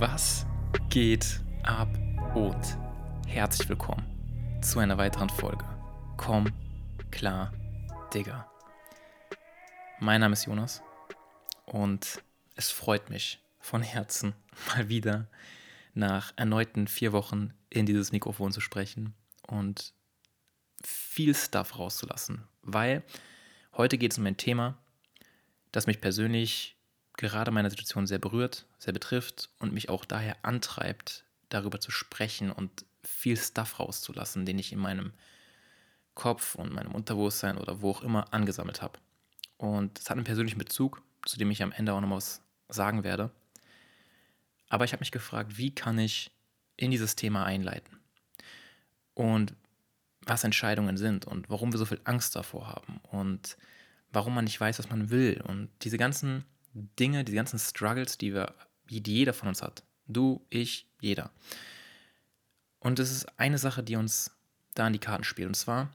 Was geht ab und herzlich willkommen zu einer weiteren Folge. Komm klar, Digga. Mein Name ist Jonas und es freut mich von Herzen mal wieder nach erneuten vier Wochen in dieses Mikrofon zu sprechen und viel Stuff rauszulassen, weil heute geht es um ein Thema, das mich persönlich gerade meine Situation sehr berührt, sehr betrifft und mich auch daher antreibt, darüber zu sprechen und viel Stuff rauszulassen, den ich in meinem Kopf und meinem Unterbewusstsein oder wo auch immer angesammelt habe. Und es hat einen persönlichen Bezug, zu dem ich am Ende auch noch was sagen werde. Aber ich habe mich gefragt, wie kann ich in dieses Thema einleiten? Und was Entscheidungen sind und warum wir so viel Angst davor haben und warum man nicht weiß, was man will und diese ganzen Dinge, die ganzen Struggles, die wir, die jeder von uns hat. Du, ich, jeder. Und es ist eine Sache, die uns da in die Karten spielt. Und zwar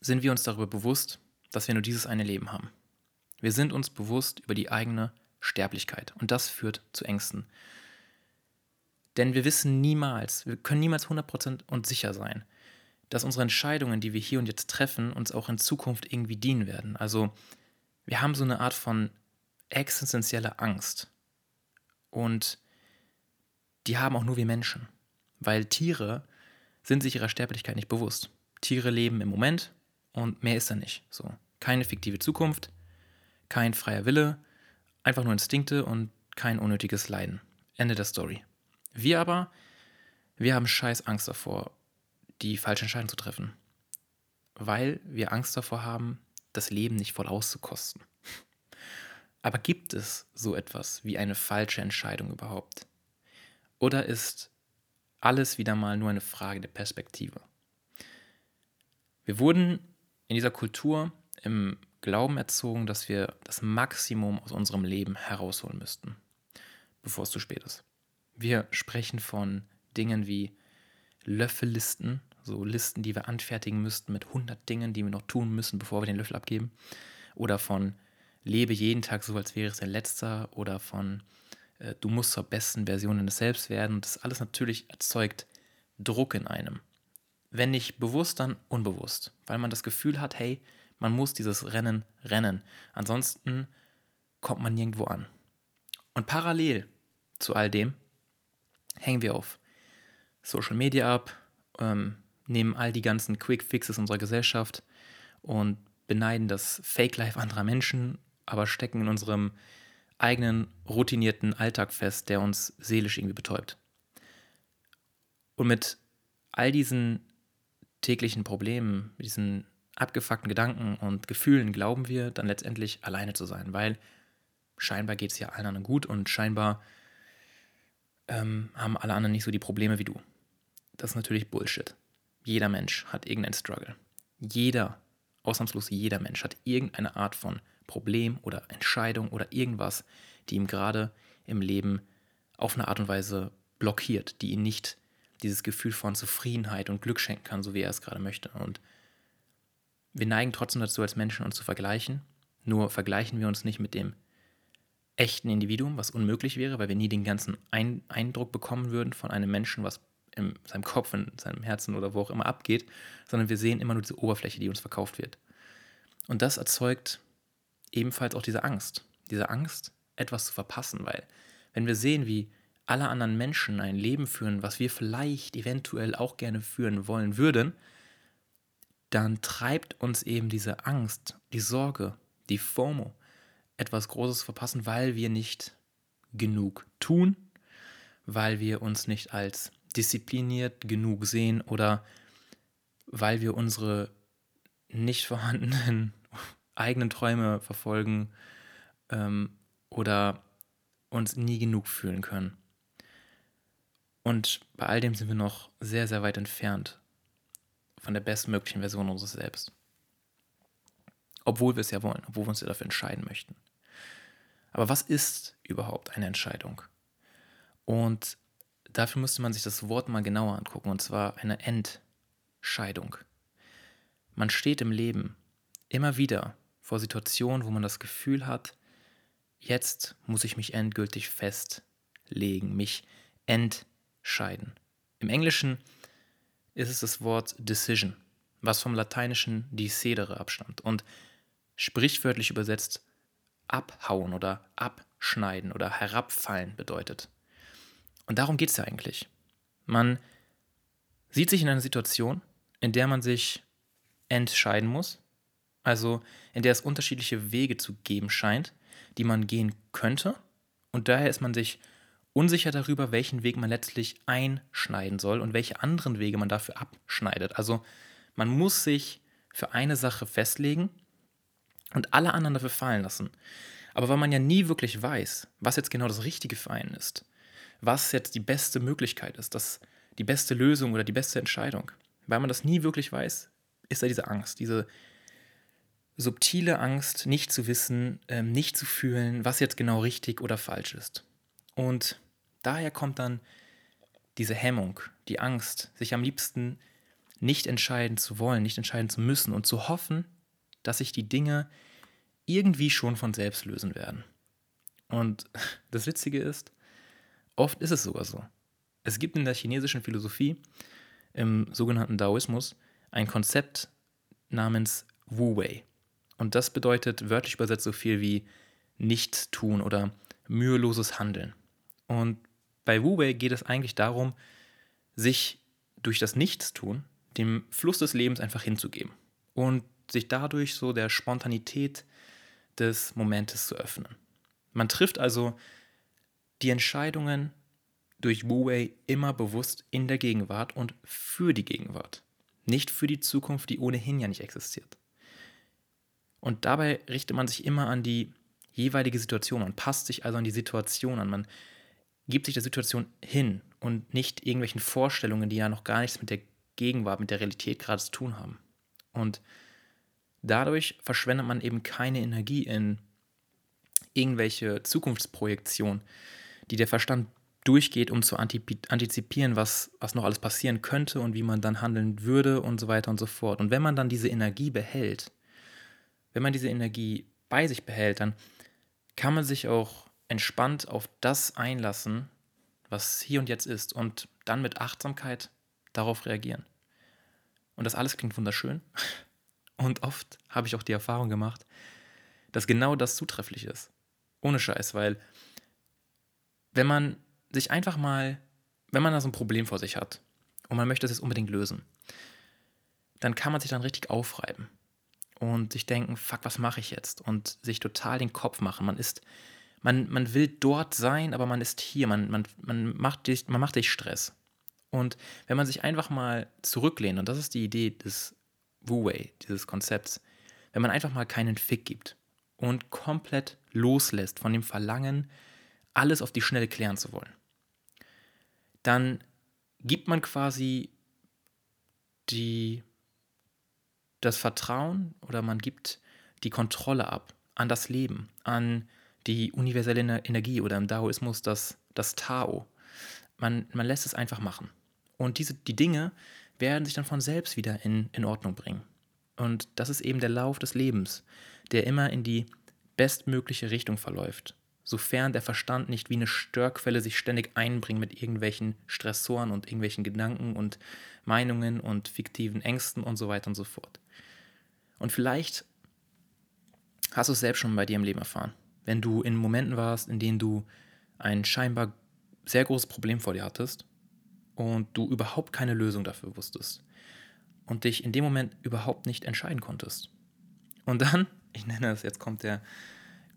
sind wir uns darüber bewusst, dass wir nur dieses eine Leben haben. Wir sind uns bewusst über die eigene Sterblichkeit. Und das führt zu Ängsten. Denn wir wissen niemals, wir können niemals 100% und sicher sein, dass unsere Entscheidungen, die wir hier und jetzt treffen, uns auch in Zukunft irgendwie dienen werden. Also wir haben so eine Art von existenzielle Angst. Und die haben auch nur wir Menschen. Weil Tiere sind sich ihrer Sterblichkeit nicht bewusst. Tiere leben im Moment und mehr ist da nicht. So. Keine fiktive Zukunft, kein freier Wille, einfach nur Instinkte und kein unnötiges Leiden. Ende der Story. Wir aber, wir haben scheiß Angst davor, die falsche Entscheidung zu treffen. Weil wir Angst davor haben, das Leben nicht voll auszukosten. Aber gibt es so etwas wie eine falsche Entscheidung überhaupt? Oder ist alles wieder mal nur eine Frage der Perspektive? Wir wurden in dieser Kultur im Glauben erzogen, dass wir das Maximum aus unserem Leben herausholen müssten, bevor es zu spät ist. Wir sprechen von Dingen wie Löffellisten, so Listen, die wir anfertigen müssten mit 100 Dingen, die wir noch tun müssen, bevor wir den Löffel abgeben. Oder von lebe jeden Tag so, als wäre es dein letzter oder von äh, du musst zur besten Version deines Selbst werden. Das alles natürlich erzeugt Druck in einem. Wenn nicht bewusst, dann unbewusst, weil man das Gefühl hat, hey, man muss dieses Rennen rennen. Ansonsten kommt man nirgendwo an. Und parallel zu all dem hängen wir auf Social Media ab, ähm, nehmen all die ganzen Quick Fixes unserer Gesellschaft und beneiden das Fake Life anderer Menschen aber stecken in unserem eigenen routinierten Alltag fest, der uns seelisch irgendwie betäubt. Und mit all diesen täglichen Problemen, diesen abgefuckten Gedanken und Gefühlen glauben wir dann letztendlich alleine zu sein, weil scheinbar geht es ja allen anderen gut und scheinbar ähm, haben alle anderen nicht so die Probleme wie du. Das ist natürlich Bullshit. Jeder Mensch hat irgendeinen Struggle. Jeder, ausnahmslos jeder Mensch hat irgendeine Art von Problem oder Entscheidung oder irgendwas, die ihm gerade im Leben auf eine Art und Weise blockiert, die ihn nicht dieses Gefühl von Zufriedenheit und Glück schenken kann, so wie er es gerade möchte. Und wir neigen trotzdem dazu, als Menschen uns zu vergleichen. Nur vergleichen wir uns nicht mit dem echten Individuum, was unmöglich wäre, weil wir nie den ganzen Ein Eindruck bekommen würden von einem Menschen, was in seinem Kopf, in seinem Herzen oder wo auch immer abgeht, sondern wir sehen immer nur diese Oberfläche, die uns verkauft wird. Und das erzeugt ebenfalls auch diese Angst. Diese Angst, etwas zu verpassen, weil wenn wir sehen, wie alle anderen Menschen ein Leben führen, was wir vielleicht eventuell auch gerne führen wollen würden, dann treibt uns eben diese Angst, die Sorge, die FOMO, etwas Großes zu verpassen, weil wir nicht genug tun, weil wir uns nicht als diszipliniert genug sehen oder weil wir unsere nicht vorhandenen eigenen Träume verfolgen ähm, oder uns nie genug fühlen können. Und bei all dem sind wir noch sehr, sehr weit entfernt von der bestmöglichen Version unseres Selbst. Obwohl wir es ja wollen, obwohl wir uns ja dafür entscheiden möchten. Aber was ist überhaupt eine Entscheidung? Und dafür müsste man sich das Wort mal genauer angucken, und zwar eine Entscheidung. Man steht im Leben immer wieder vor Situationen, wo man das Gefühl hat, jetzt muss ich mich endgültig fest festlegen, mich entscheiden. Im Englischen ist es das Wort decision, was vom lateinischen decidere abstammt und sprichwörtlich übersetzt abhauen oder abschneiden oder herabfallen bedeutet. Und darum geht es ja eigentlich. Man sieht sich in einer Situation, in der man sich entscheiden muss, also in der es unterschiedliche Wege zu geben scheint, die man gehen könnte, und daher ist man sich unsicher darüber, welchen Weg man letztlich einschneiden soll und welche anderen Wege man dafür abschneidet. Also man muss sich für eine Sache festlegen und alle anderen dafür fallen lassen. Aber weil man ja nie wirklich weiß, was jetzt genau das Richtige für einen ist, was jetzt die beste Möglichkeit ist, das, die beste Lösung oder die beste Entscheidung, weil man das nie wirklich weiß, ist da diese Angst, diese subtile Angst, nicht zu wissen, ähm, nicht zu fühlen, was jetzt genau richtig oder falsch ist. Und daher kommt dann diese Hemmung, die Angst, sich am liebsten nicht entscheiden zu wollen, nicht entscheiden zu müssen und zu hoffen, dass sich die Dinge irgendwie schon von selbst lösen werden. Und das Witzige ist, oft ist es sogar so. Es gibt in der chinesischen Philosophie, im sogenannten Daoismus, ein Konzept namens Wu Wei. Und das bedeutet wörtlich übersetzt so viel wie nichts tun oder müheloses Handeln. Und bei Wu Wei geht es eigentlich darum, sich durch das Nichtstun dem Fluss des Lebens einfach hinzugeben und sich dadurch so der Spontanität des Momentes zu öffnen. Man trifft also die Entscheidungen durch Wu Wei immer bewusst in der Gegenwart und für die Gegenwart, nicht für die Zukunft, die ohnehin ja nicht existiert. Und dabei richtet man sich immer an die jeweilige Situation, man passt sich also an die Situation an, man gibt sich der Situation hin und nicht irgendwelchen Vorstellungen, die ja noch gar nichts mit der Gegenwart, mit der Realität gerade zu tun haben. Und dadurch verschwendet man eben keine Energie in irgendwelche Zukunftsprojektion, die der Verstand durchgeht, um zu antizipieren, was, was noch alles passieren könnte und wie man dann handeln würde und so weiter und so fort. Und wenn man dann diese Energie behält, wenn man diese Energie bei sich behält, dann kann man sich auch entspannt auf das einlassen, was hier und jetzt ist und dann mit Achtsamkeit darauf reagieren. Und das alles klingt wunderschön. Und oft habe ich auch die Erfahrung gemacht, dass genau das zutrefflich ist. Ohne Scheiß, weil wenn man sich einfach mal, wenn man da so ein Problem vor sich hat und man möchte es jetzt unbedingt lösen, dann kann man sich dann richtig aufreiben und sich denken, fuck, was mache ich jetzt? Und sich total den Kopf machen. Man ist, man, man will dort sein, aber man ist hier. Man, man, man, macht dich, man macht dich Stress. Und wenn man sich einfach mal zurücklehnt, und das ist die Idee des Wu-Wei, dieses Konzepts, wenn man einfach mal keinen Fick gibt und komplett loslässt von dem Verlangen, alles auf die Schnelle klären zu wollen, dann gibt man quasi die das Vertrauen oder man gibt die Kontrolle ab an das Leben, an die universelle Energie oder im Daoismus das, das Tao. Man, man lässt es einfach machen. Und diese, die Dinge werden sich dann von selbst wieder in, in Ordnung bringen. Und das ist eben der Lauf des Lebens, der immer in die bestmögliche Richtung verläuft, sofern der Verstand nicht wie eine Störquelle sich ständig einbringt mit irgendwelchen Stressoren und irgendwelchen Gedanken und Meinungen und fiktiven Ängsten und so weiter und so fort. Und vielleicht hast du es selbst schon bei dir im Leben erfahren. Wenn du in Momenten warst, in denen du ein scheinbar sehr großes Problem vor dir hattest und du überhaupt keine Lösung dafür wusstest und dich in dem Moment überhaupt nicht entscheiden konntest. Und dann, ich nenne es, jetzt kommt der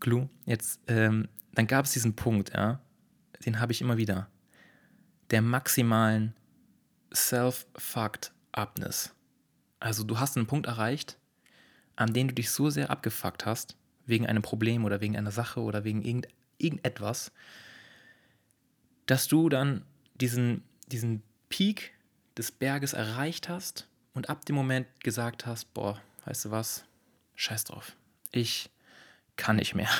Clou, jetzt, ähm, dann gab es diesen Punkt, ja, den habe ich immer wieder, der maximalen Self-Fucked-Upness. Also du hast einen Punkt erreicht, an denen du dich so sehr abgefuckt hast, wegen einem Problem oder wegen einer Sache oder wegen irgend, irgendetwas, dass du dann diesen, diesen Peak des Berges erreicht hast und ab dem Moment gesagt hast, boah, weißt du was, scheiß drauf, ich kann nicht mehr.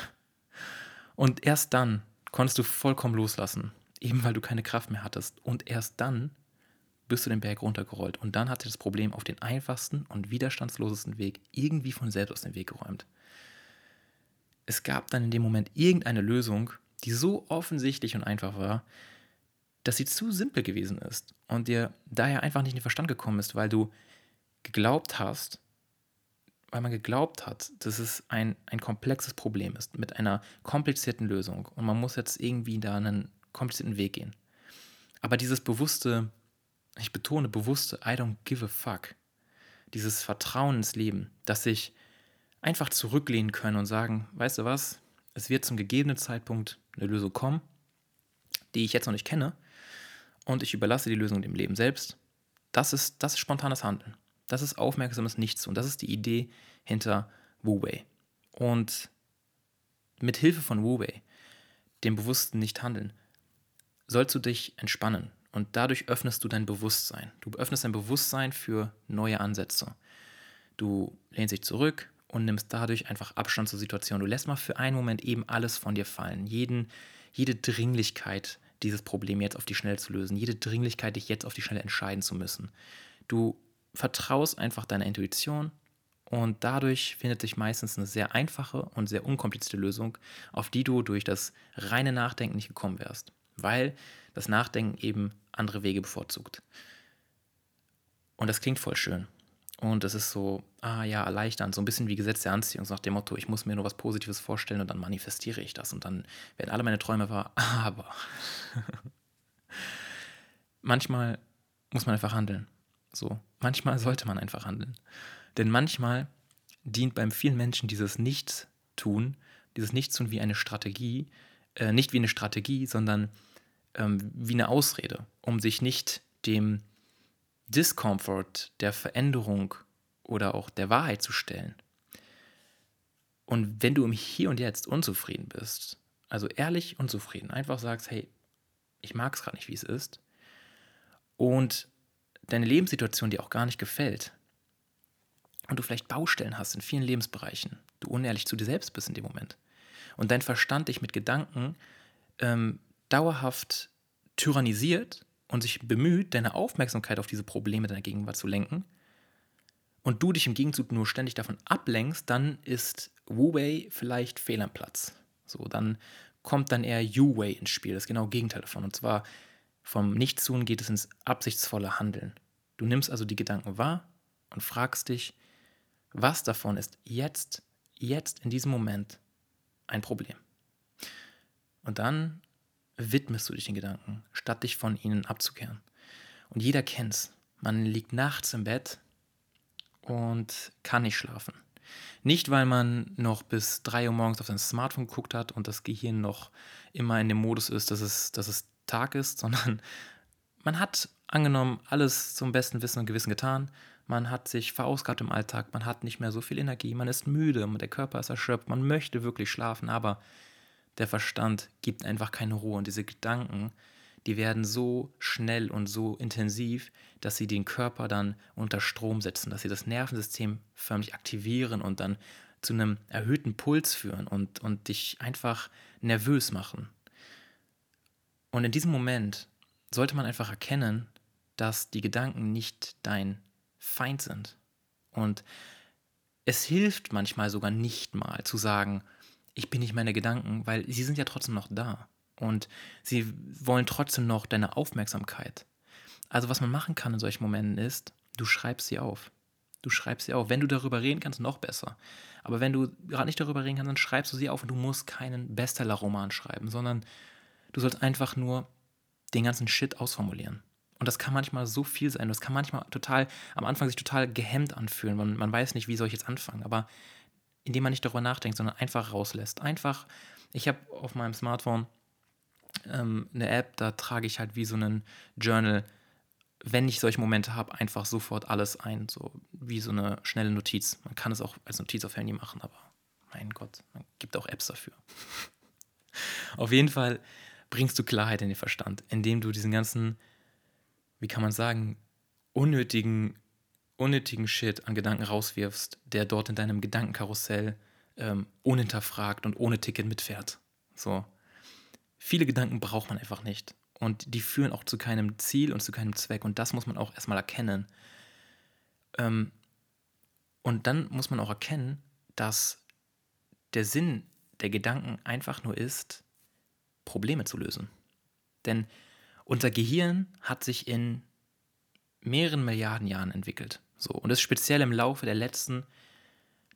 Und erst dann konntest du vollkommen loslassen, eben weil du keine Kraft mehr hattest. Und erst dann bist du den Berg runtergerollt und dann hat sich das Problem auf den einfachsten und widerstandslosesten Weg irgendwie von selbst aus dem Weg geräumt. Es gab dann in dem Moment irgendeine Lösung, die so offensichtlich und einfach war, dass sie zu simpel gewesen ist und dir daher einfach nicht in den Verstand gekommen ist, weil du geglaubt hast, weil man geglaubt hat, dass es ein, ein komplexes Problem ist mit einer komplizierten Lösung und man muss jetzt irgendwie da einen komplizierten Weg gehen. Aber dieses bewusste, ich betone bewusste, I don't give a fuck, dieses Vertrauen ins Leben, dass sich einfach zurücklehnen können und sagen, weißt du was, es wird zum gegebenen Zeitpunkt eine Lösung kommen, die ich jetzt noch nicht kenne, und ich überlasse die Lösung dem Leben selbst. Das ist, das ist spontanes Handeln. Das ist aufmerksames Nichts und das ist die Idee hinter Wu Wei. Und mit Hilfe von Wu Wei, dem bewussten Nichthandeln, sollst du dich entspannen und dadurch öffnest du dein Bewusstsein. Du öffnest dein Bewusstsein für neue Ansätze. Du lehnst dich zurück, und nimmst dadurch einfach Abstand zur Situation. Du lässt mal für einen Moment eben alles von dir fallen. Jeden, jede Dringlichkeit, dieses Problem jetzt auf die Schnelle zu lösen, jede Dringlichkeit, dich jetzt auf die Schnelle entscheiden zu müssen. Du vertraust einfach deiner Intuition und dadurch findet sich meistens eine sehr einfache und sehr unkomplizierte Lösung, auf die du durch das reine Nachdenken nicht gekommen wärst, weil das Nachdenken eben andere Wege bevorzugt. Und das klingt voll schön. Und es ist so, ah ja, erleichternd, so ein bisschen wie Gesetz der Anziehung, so nach dem Motto, ich muss mir nur was Positives vorstellen und dann manifestiere ich das und dann werden alle meine Träume wahr. Aber manchmal muss man einfach handeln. So, manchmal sollte man einfach handeln. Denn manchmal dient beim vielen Menschen dieses Nichtstun, dieses Nichtstun wie eine Strategie, äh, nicht wie eine Strategie, sondern ähm, wie eine Ausrede, um sich nicht dem Discomfort der Veränderung oder auch der Wahrheit zu stellen. Und wenn du im Hier und Jetzt unzufrieden bist, also ehrlich unzufrieden, einfach sagst, hey, ich mag es gerade nicht, wie es ist, und deine Lebenssituation dir auch gar nicht gefällt, und du vielleicht Baustellen hast in vielen Lebensbereichen, du unehrlich zu dir selbst bist in dem Moment, und dein Verstand dich mit Gedanken ähm, dauerhaft tyrannisiert und sich bemüht, deine Aufmerksamkeit auf diese Probleme deiner Gegenwart zu lenken und du dich im Gegenzug nur ständig davon ablenkst, dann ist Wu Wei vielleicht fehl am Platz. So, dann kommt dann eher Yu Wei ins Spiel, das genau Gegenteil davon. Und zwar vom Nichtstun geht es ins absichtsvolle Handeln. Du nimmst also die Gedanken wahr und fragst dich, was davon ist jetzt, jetzt in diesem Moment ein Problem. Und dann widmest du dich den Gedanken, statt dich von ihnen abzukehren. Und jeder kennt's. Man liegt nachts im Bett und kann nicht schlafen. Nicht, weil man noch bis 3 Uhr morgens auf sein Smartphone geguckt hat und das Gehirn noch immer in dem Modus ist, dass es, dass es Tag ist, sondern man hat angenommen alles zum besten Wissen und Gewissen getan. Man hat sich verausgabt im Alltag, man hat nicht mehr so viel Energie, man ist müde, der Körper ist erschöpft, man möchte wirklich schlafen, aber der Verstand gibt einfach keine Ruhe. Und diese Gedanken, die werden so schnell und so intensiv, dass sie den Körper dann unter Strom setzen, dass sie das Nervensystem förmlich aktivieren und dann zu einem erhöhten Puls führen und, und dich einfach nervös machen. Und in diesem Moment sollte man einfach erkennen, dass die Gedanken nicht dein Feind sind. Und es hilft manchmal sogar nicht mal zu sagen, ich bin nicht meine Gedanken, weil sie sind ja trotzdem noch da. Und sie wollen trotzdem noch deine Aufmerksamkeit. Also was man machen kann in solchen Momenten ist, du schreibst sie auf. Du schreibst sie auf. Wenn du darüber reden kannst, noch besser. Aber wenn du gerade nicht darüber reden kannst, dann schreibst du sie auf und du musst keinen Bestseller-Roman schreiben, sondern du sollst einfach nur den ganzen Shit ausformulieren. Und das kann manchmal so viel sein. Das kann manchmal total, am Anfang sich total gehemmt anfühlen. Man, man weiß nicht, wie soll ich jetzt anfangen. Aber indem man nicht darüber nachdenkt, sondern einfach rauslässt. Einfach, ich habe auf meinem Smartphone ähm, eine App, da trage ich halt wie so einen Journal, wenn ich solche Momente habe, einfach sofort alles ein, so wie so eine schnelle Notiz. Man kann es auch als Notiz auf Handy machen, aber mein Gott, man gibt auch Apps dafür. auf jeden Fall bringst du Klarheit in den Verstand, indem du diesen ganzen, wie kann man sagen, unnötigen unnötigen Shit an Gedanken rauswirfst, der dort in deinem Gedankenkarussell ähm, unhinterfragt und ohne Ticket mitfährt. So. Viele Gedanken braucht man einfach nicht. Und die führen auch zu keinem Ziel und zu keinem Zweck. Und das muss man auch erstmal erkennen. Ähm, und dann muss man auch erkennen, dass der Sinn der Gedanken einfach nur ist, Probleme zu lösen. Denn unser Gehirn hat sich in mehreren Milliarden Jahren entwickelt. So, und ist speziell im Laufe der letzten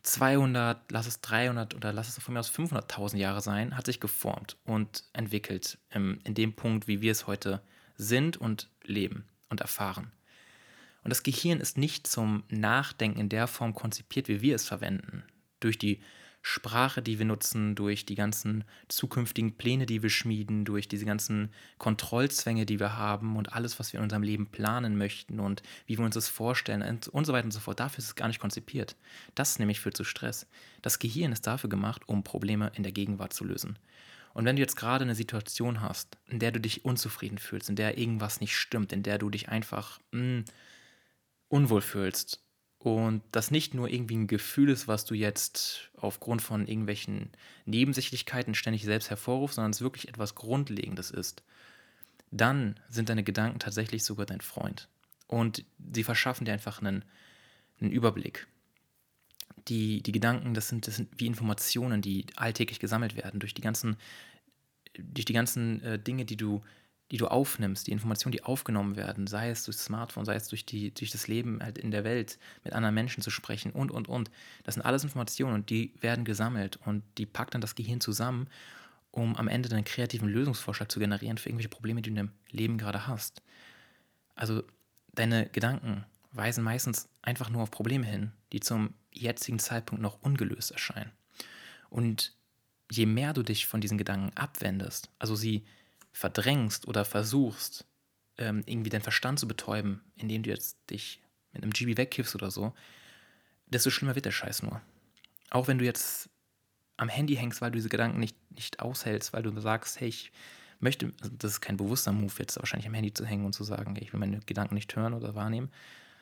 200, lass es 300 oder lass es von mir aus 500.000 Jahre sein, hat sich geformt und entwickelt im, in dem Punkt, wie wir es heute sind und leben und erfahren. Und das Gehirn ist nicht zum Nachdenken in der Form konzipiert, wie wir es verwenden. Durch die Sprache, die wir nutzen, durch die ganzen zukünftigen Pläne, die wir schmieden, durch diese ganzen Kontrollzwänge, die wir haben und alles, was wir in unserem Leben planen möchten und wie wir uns das vorstellen und, so weiter und so fort. Dafür ist es gar nicht konzipiert. Das nämlich führt zu Stress. Das Gehirn ist dafür gemacht, um Probleme in der Gegenwart zu lösen. Und wenn du jetzt gerade eine Situation hast, in der du dich unzufrieden fühlst, in der irgendwas nicht stimmt, in der du dich einfach mh, hm, unwohl fühlst, und das nicht nur irgendwie ein Gefühl ist, was du jetzt aufgrund von irgendwelchen Nebensächlichkeiten ständig selbst hervorrufst, sondern es wirklich etwas Grundlegendes ist, dann sind deine Gedanken tatsächlich sogar dein Freund. Und sie verschaffen dir einfach einen, einen Überblick. Die, die Gedanken, das sind, das sind wie Informationen, die alltäglich gesammelt werden durch die ganzen, durch die ganzen äh, Dinge, die du die du aufnimmst, die Informationen, die aufgenommen werden, sei es durch das Smartphone, sei es durch, die, durch das Leben halt in der Welt, mit anderen Menschen zu sprechen und, und, und. Das sind alles Informationen und die werden gesammelt und die packt dann das Gehirn zusammen, um am Ende einen kreativen Lösungsvorschlag zu generieren für irgendwelche Probleme, die du in deinem Leben gerade hast. Also deine Gedanken weisen meistens einfach nur auf Probleme hin, die zum jetzigen Zeitpunkt noch ungelöst erscheinen. Und je mehr du dich von diesen Gedanken abwendest, also sie verdrängst oder versuchst, ähm, irgendwie deinen Verstand zu betäuben, indem du jetzt dich mit einem GB wegkiffst oder so, desto schlimmer wird der Scheiß nur. Auch wenn du jetzt am Handy hängst, weil du diese Gedanken nicht, nicht aushältst, weil du sagst, hey, ich möchte, also das ist kein bewusster Move, jetzt wahrscheinlich am Handy zu hängen und zu sagen, ich will meine Gedanken nicht hören oder wahrnehmen,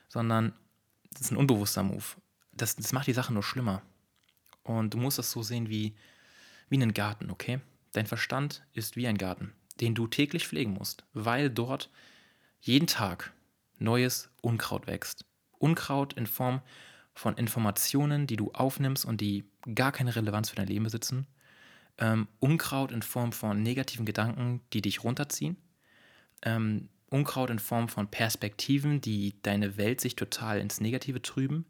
sondern das ist ein unbewusster Move. Das, das macht die Sache nur schlimmer. Und du musst das so sehen wie, wie einen Garten, okay? Dein Verstand ist wie ein Garten den du täglich pflegen musst, weil dort jeden Tag neues Unkraut wächst. Unkraut in Form von Informationen, die du aufnimmst und die gar keine Relevanz für dein Leben besitzen. Ähm, Unkraut in Form von negativen Gedanken, die dich runterziehen. Ähm, Unkraut in Form von Perspektiven, die deine Welt sich total ins Negative trüben.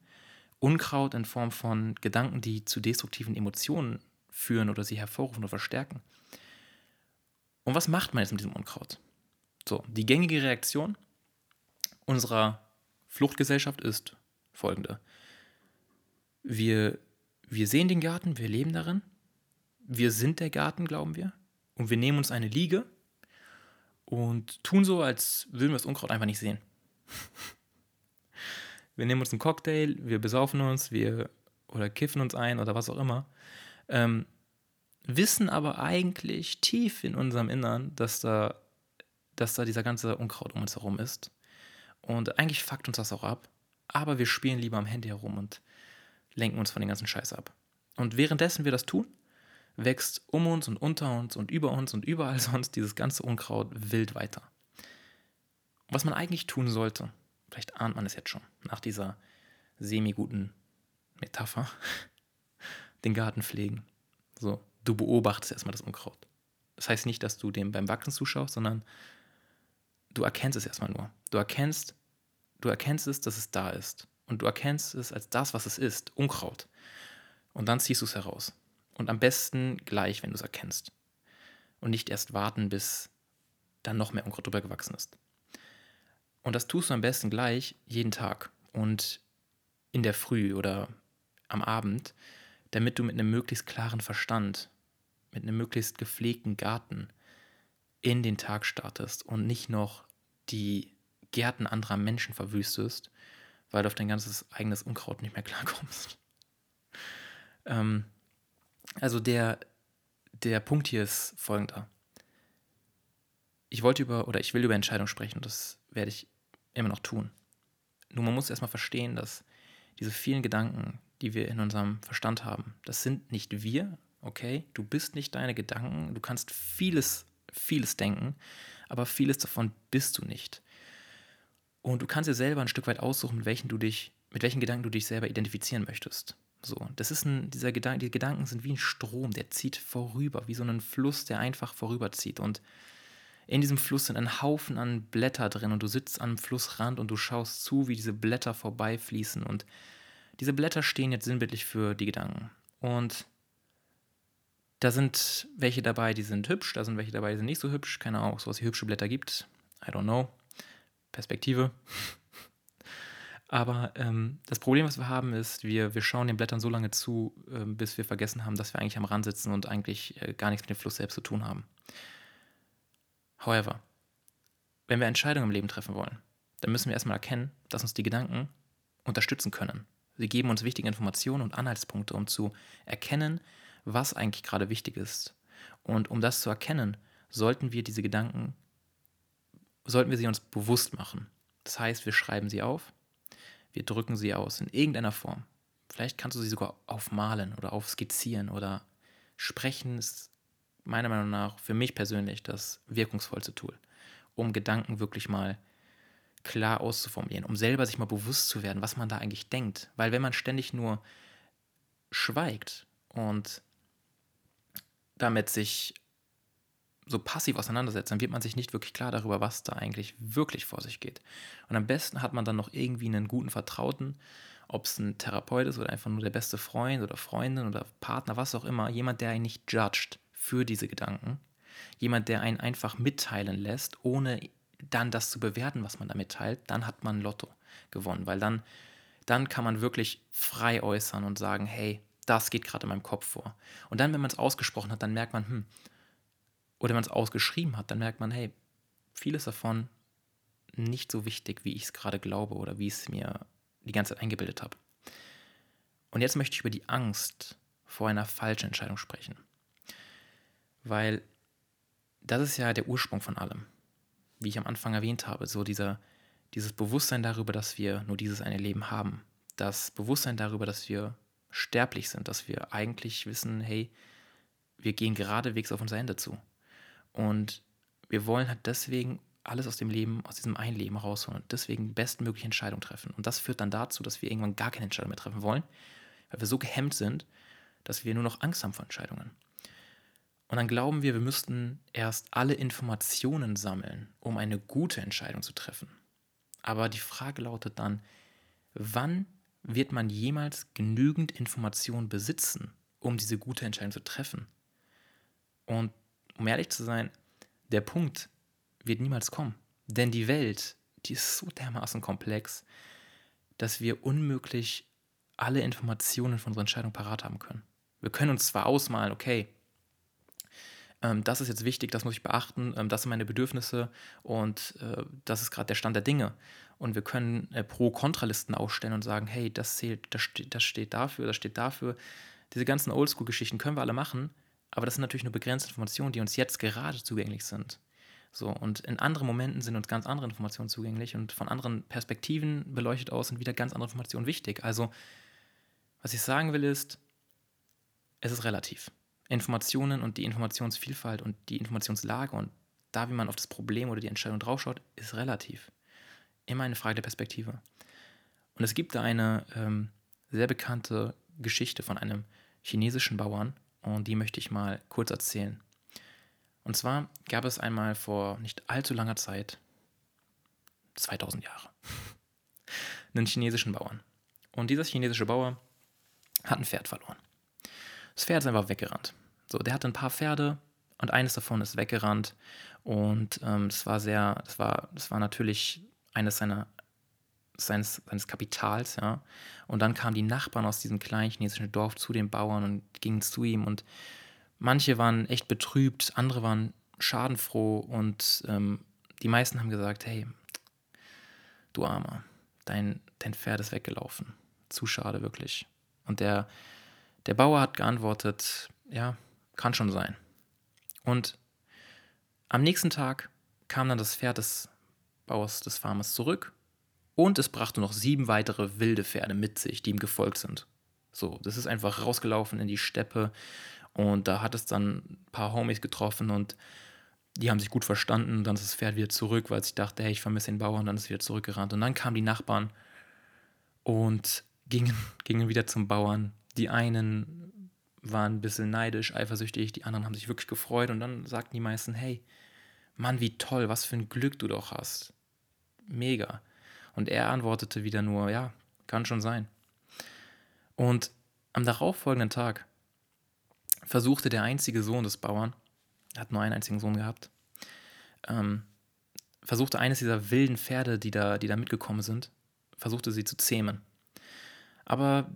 Unkraut in Form von Gedanken, die zu destruktiven Emotionen führen oder sie hervorrufen oder verstärken. Und was macht man jetzt mit diesem Unkraut? So, die gängige Reaktion unserer Fluchtgesellschaft ist folgende. Wir, wir sehen den Garten, wir leben darin, wir sind der Garten, glauben wir, und wir nehmen uns eine Liege und tun so, als würden wir das Unkraut einfach nicht sehen. wir nehmen uns einen Cocktail, wir besaufen uns, wir oder kiffen uns ein oder was auch immer. Ähm, wissen aber eigentlich tief in unserem Innern, dass da, dass da dieser ganze Unkraut um uns herum ist. Und eigentlich fuckt uns das auch ab. Aber wir spielen lieber am Handy herum und lenken uns von den ganzen Scheiß ab. Und währenddessen wir das tun, wächst um uns und unter uns und über uns und überall sonst dieses ganze Unkraut wild weiter. Was man eigentlich tun sollte, vielleicht ahnt man es jetzt schon, nach dieser semi-guten Metapher, den Garten pflegen. So, du beobachtest erstmal das Unkraut. Das heißt nicht, dass du dem beim Wachsen zuschaust, sondern du erkennst es erstmal nur. Du erkennst, du erkennst es, dass es da ist. Und du erkennst es als das, was es ist, Unkraut. Und dann ziehst du es heraus. Und am besten gleich, wenn du es erkennst. Und nicht erst warten, bis dann noch mehr Unkraut drüber gewachsen ist. Und das tust du am besten gleich jeden Tag. Und in der Früh oder am Abend damit du mit einem möglichst klaren Verstand, mit einem möglichst gepflegten Garten in den Tag startest und nicht noch die Gärten anderer Menschen verwüstest, weil du auf dein ganzes eigenes Unkraut nicht mehr klarkommst. Ähm, also der, der Punkt hier ist folgender. Ich wollte über, oder ich will über Entscheidungen sprechen und das werde ich immer noch tun. Nur man muss erstmal verstehen, dass diese vielen Gedanken, die wir in unserem Verstand haben. Das sind nicht wir, okay? Du bist nicht deine Gedanken. Du kannst vieles, vieles denken, aber vieles davon bist du nicht. Und du kannst dir selber ein Stück weit aussuchen, mit welchen du dich, mit welchen Gedanken du dich selber identifizieren möchtest. So, das ist ein, dieser Gedanke, die Gedanken sind wie ein Strom, der zieht vorüber, wie so ein Fluss, der einfach vorüberzieht. Und in diesem Fluss sind ein Haufen an Blätter drin und du sitzt am Flussrand und du schaust zu, wie diese Blätter vorbeifließen. Und diese Blätter stehen jetzt sinnbildlich für die Gedanken. Und da sind welche dabei, die sind hübsch, da sind welche dabei, die sind nicht so hübsch. Keine Ahnung, so was wie hübsche Blätter gibt. I don't know. Perspektive. Aber ähm, das Problem, was wir haben, ist, wir, wir schauen den Blättern so lange zu, äh, bis wir vergessen haben, dass wir eigentlich am Rand sitzen und eigentlich äh, gar nichts mit dem Fluss selbst zu tun haben. However, wenn wir Entscheidungen im Leben treffen wollen, dann müssen wir erstmal erkennen, dass uns die Gedanken unterstützen können. Sie geben uns wichtige Informationen und Anhaltspunkte, um zu erkennen, was eigentlich gerade wichtig ist. Und um das zu erkennen, sollten wir diese Gedanken, sollten wir sie uns bewusst machen. Das heißt, wir schreiben sie auf wir drücken sie aus in irgendeiner Form. Vielleicht kannst du sie sogar aufmalen oder aufskizzieren oder sprechen ist meiner Meinung nach für mich persönlich das wirkungsvollste Tool, um Gedanken wirklich mal klar auszuformulieren, um selber sich mal bewusst zu werden, was man da eigentlich denkt. Weil wenn man ständig nur schweigt und damit sich so passiv auseinandersetzt, dann wird man sich nicht wirklich klar darüber, was da eigentlich wirklich vor sich geht. Und am besten hat man dann noch irgendwie einen guten Vertrauten, ob es ein Therapeut ist oder einfach nur der beste Freund oder Freundin oder Partner, was auch immer, jemand, der einen nicht judgt für diese Gedanken, jemand, der einen einfach mitteilen lässt, ohne dann das zu bewerten, was man da mitteilt, dann hat man Lotto gewonnen, weil dann, dann kann man wirklich frei äußern und sagen, hey, das geht gerade in meinem Kopf vor. Und dann, wenn man es ausgesprochen hat, dann merkt man, hm, oder wenn man es ausgeschrieben hat, dann merkt man, hey, vieles davon nicht so wichtig, wie ich es gerade glaube oder wie ich es mir die ganze Zeit eingebildet habe. Und jetzt möchte ich über die Angst vor einer falschen Entscheidung sprechen. Weil das ist ja der Ursprung von allem. Wie ich am Anfang erwähnt habe, so dieser, dieses Bewusstsein darüber, dass wir nur dieses eine Leben haben. Das Bewusstsein darüber, dass wir sterblich sind, dass wir eigentlich wissen, hey, wir gehen geradewegs auf unser Ende zu. Und wir wollen halt deswegen alles aus dem Leben, aus diesem einen Leben rausholen und deswegen bestmögliche Entscheidungen treffen. Und das führt dann dazu, dass wir irgendwann gar keine Entscheidung mehr treffen wollen, weil wir so gehemmt sind, dass wir nur noch Angst haben vor Entscheidungen. Und dann glauben wir, wir müssten erst alle Informationen sammeln, um eine gute Entscheidung zu treffen. Aber die Frage lautet dann, wann wird man jemals genügend Informationen besitzen, um diese gute Entscheidung zu treffen? Und um ehrlich zu sein, der Punkt wird niemals kommen. Denn die Welt, die ist so dermaßen komplex, dass wir unmöglich alle Informationen von unserer Entscheidung parat haben können. Wir können uns zwar ausmalen, okay, ähm, das ist jetzt wichtig, das muss ich beachten, ähm, das sind meine Bedürfnisse und äh, das ist gerade der Stand der Dinge. Und wir können äh, Pro-Kontralisten aufstellen und sagen, hey, das zählt, das steht, das steht dafür, das steht dafür. Diese ganzen Oldschool-Geschichten können wir alle machen, aber das sind natürlich nur begrenzte Informationen, die uns jetzt gerade zugänglich sind. So, und in anderen Momenten sind uns ganz andere Informationen zugänglich und von anderen Perspektiven beleuchtet aus sind wieder ganz andere Informationen wichtig. Also, was ich sagen will, ist, es ist relativ. Informationen und die Informationsvielfalt und die Informationslage und da, wie man auf das Problem oder die Entscheidung draufschaut, ist relativ. Immer eine Frage der Perspektive. Und es gibt da eine ähm, sehr bekannte Geschichte von einem chinesischen Bauern, und die möchte ich mal kurz erzählen. Und zwar gab es einmal vor nicht allzu langer Zeit, 2000 Jahre, einen chinesischen Bauern. Und dieser chinesische Bauer hat ein Pferd verloren. Das Pferd ist einfach weggerannt. So, der hatte ein paar Pferde und eines davon ist weggerannt. Und ähm, das war sehr, das war, das war natürlich eines seiner seines, seines Kapitals, ja. Und dann kamen die Nachbarn aus diesem kleinen chinesischen Dorf zu den Bauern und gingen zu ihm und manche waren echt betrübt, andere waren schadenfroh und ähm, die meisten haben gesagt, hey, du Armer, dein, dein Pferd ist weggelaufen. Zu schade, wirklich. Und der, der Bauer hat geantwortet, ja, kann schon sein. Und am nächsten Tag kam dann das Pferd des Bauers des Farmers zurück und es brachte noch sieben weitere wilde Pferde mit sich, die ihm gefolgt sind. So, das ist einfach rausgelaufen in die Steppe und da hat es dann ein paar Homies getroffen und die haben sich gut verstanden. Dann ist das Pferd wieder zurück, weil ich dachte, hey, ich vermisse den Bauern. Dann ist es wieder zurückgerannt. Und dann kamen die Nachbarn und gingen, gingen wieder zum Bauern Die einen waren ein bisschen neidisch, eifersüchtig, die anderen haben sich wirklich gefreut und dann sagten die meisten, hey, Mann, wie toll, was für ein Glück du doch hast. Mega. Und er antwortete wieder nur, ja, kann schon sein. Und am darauffolgenden Tag versuchte der einzige Sohn des Bauern, er hat nur einen einzigen Sohn gehabt, ähm, versuchte eines dieser wilden Pferde, die da, die da mitgekommen sind, versuchte sie zu zähmen. Aber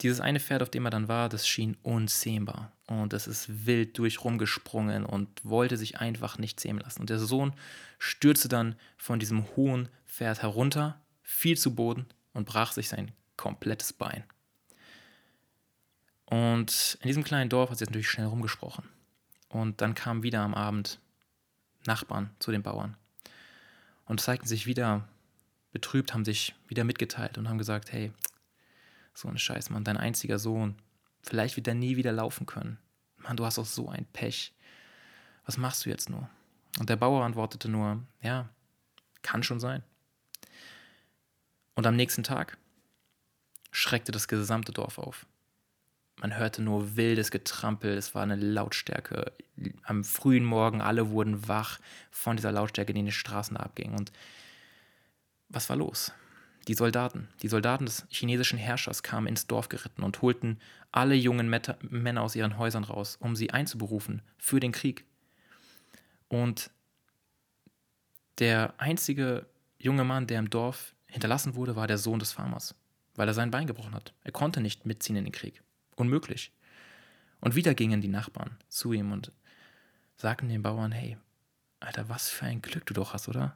dieses eine Pferd, auf dem er dann war, das schien unzähmbar. Und es ist wild durch rumgesprungen und wollte sich einfach nicht zähmen lassen. Und der Sohn stürzte dann von diesem hohen Pferd herunter, fiel zu Boden und brach sich sein komplettes Bein. Und in diesem kleinen Dorf hat sie natürlich schnell rumgesprochen. Und dann kamen wieder am Abend Nachbarn zu den Bauern und zeigten sich wieder betrübt, haben sich wieder mitgeteilt und haben gesagt, hey, so ein Scheiß, Mann, dein einziger Sohn, vielleicht wird er nie wieder laufen können. Mann, du hast auch so ein Pech. Was machst du jetzt nur? Und der Bauer antwortete nur, ja, kann schon sein. Und am nächsten Tag schreckte das gesamte Dorf auf. Man hörte nur wildes Getrampel, es war eine Lautstärke. Am frühen Morgen, alle wurden wach von dieser Lautstärke, die in den Straßen abging. Und was war los? Die Soldaten, die Soldaten des chinesischen Herrschers kamen ins Dorf geritten und holten alle jungen Meta Männer aus ihren Häusern raus, um sie einzuberufen für den Krieg. Und der einzige junge Mann, der im Dorf hinterlassen wurde, war der Sohn des Farmers, weil er sein Bein gebrochen hat. Er konnte nicht mitziehen in den Krieg. Unmöglich. Und wieder gingen die Nachbarn zu ihm und sagten den Bauern, hey, Alter, was für ein Glück du doch hast, oder?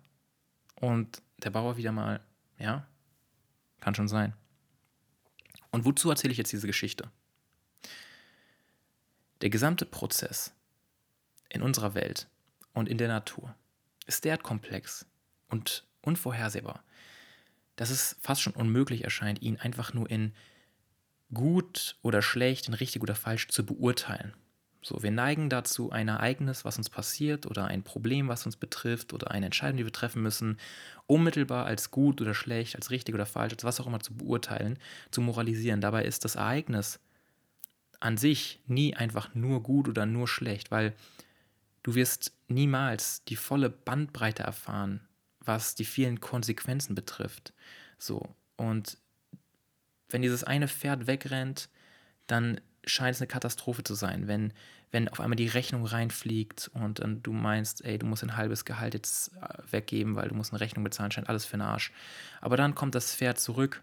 Und der Bauer wieder mal, ja, kann schon sein. Und wozu erzähle ich jetzt diese Geschichte? Der gesamte Prozess in unserer Welt und in der Natur ist derart komplex und unvorhersehbar, dass es fast schon unmöglich erscheint, ihn einfach nur in gut oder schlecht, in richtig oder falsch zu beurteilen. So, wir neigen dazu, ein Ereignis, was uns passiert oder ein Problem, was uns betrifft oder eine Entscheidung, die wir treffen müssen, unmittelbar als gut oder schlecht, als richtig oder falsch, als was auch immer zu beurteilen, zu moralisieren. Dabei ist das Ereignis an sich nie einfach nur gut oder nur schlecht, weil du wirst niemals die volle Bandbreite erfahren, was die vielen Konsequenzen betrifft. So, und wenn dieses eine Pferd wegrennt, dann scheint es eine Katastrophe zu sein. Wenn, wenn auf einmal die Rechnung reinfliegt und dann du meinst, ey, du musst ein halbes Gehalt jetzt äh, weggeben, weil du musst eine Rechnung bezahlen, scheint alles für den Arsch. Aber dann kommt das Pferd zurück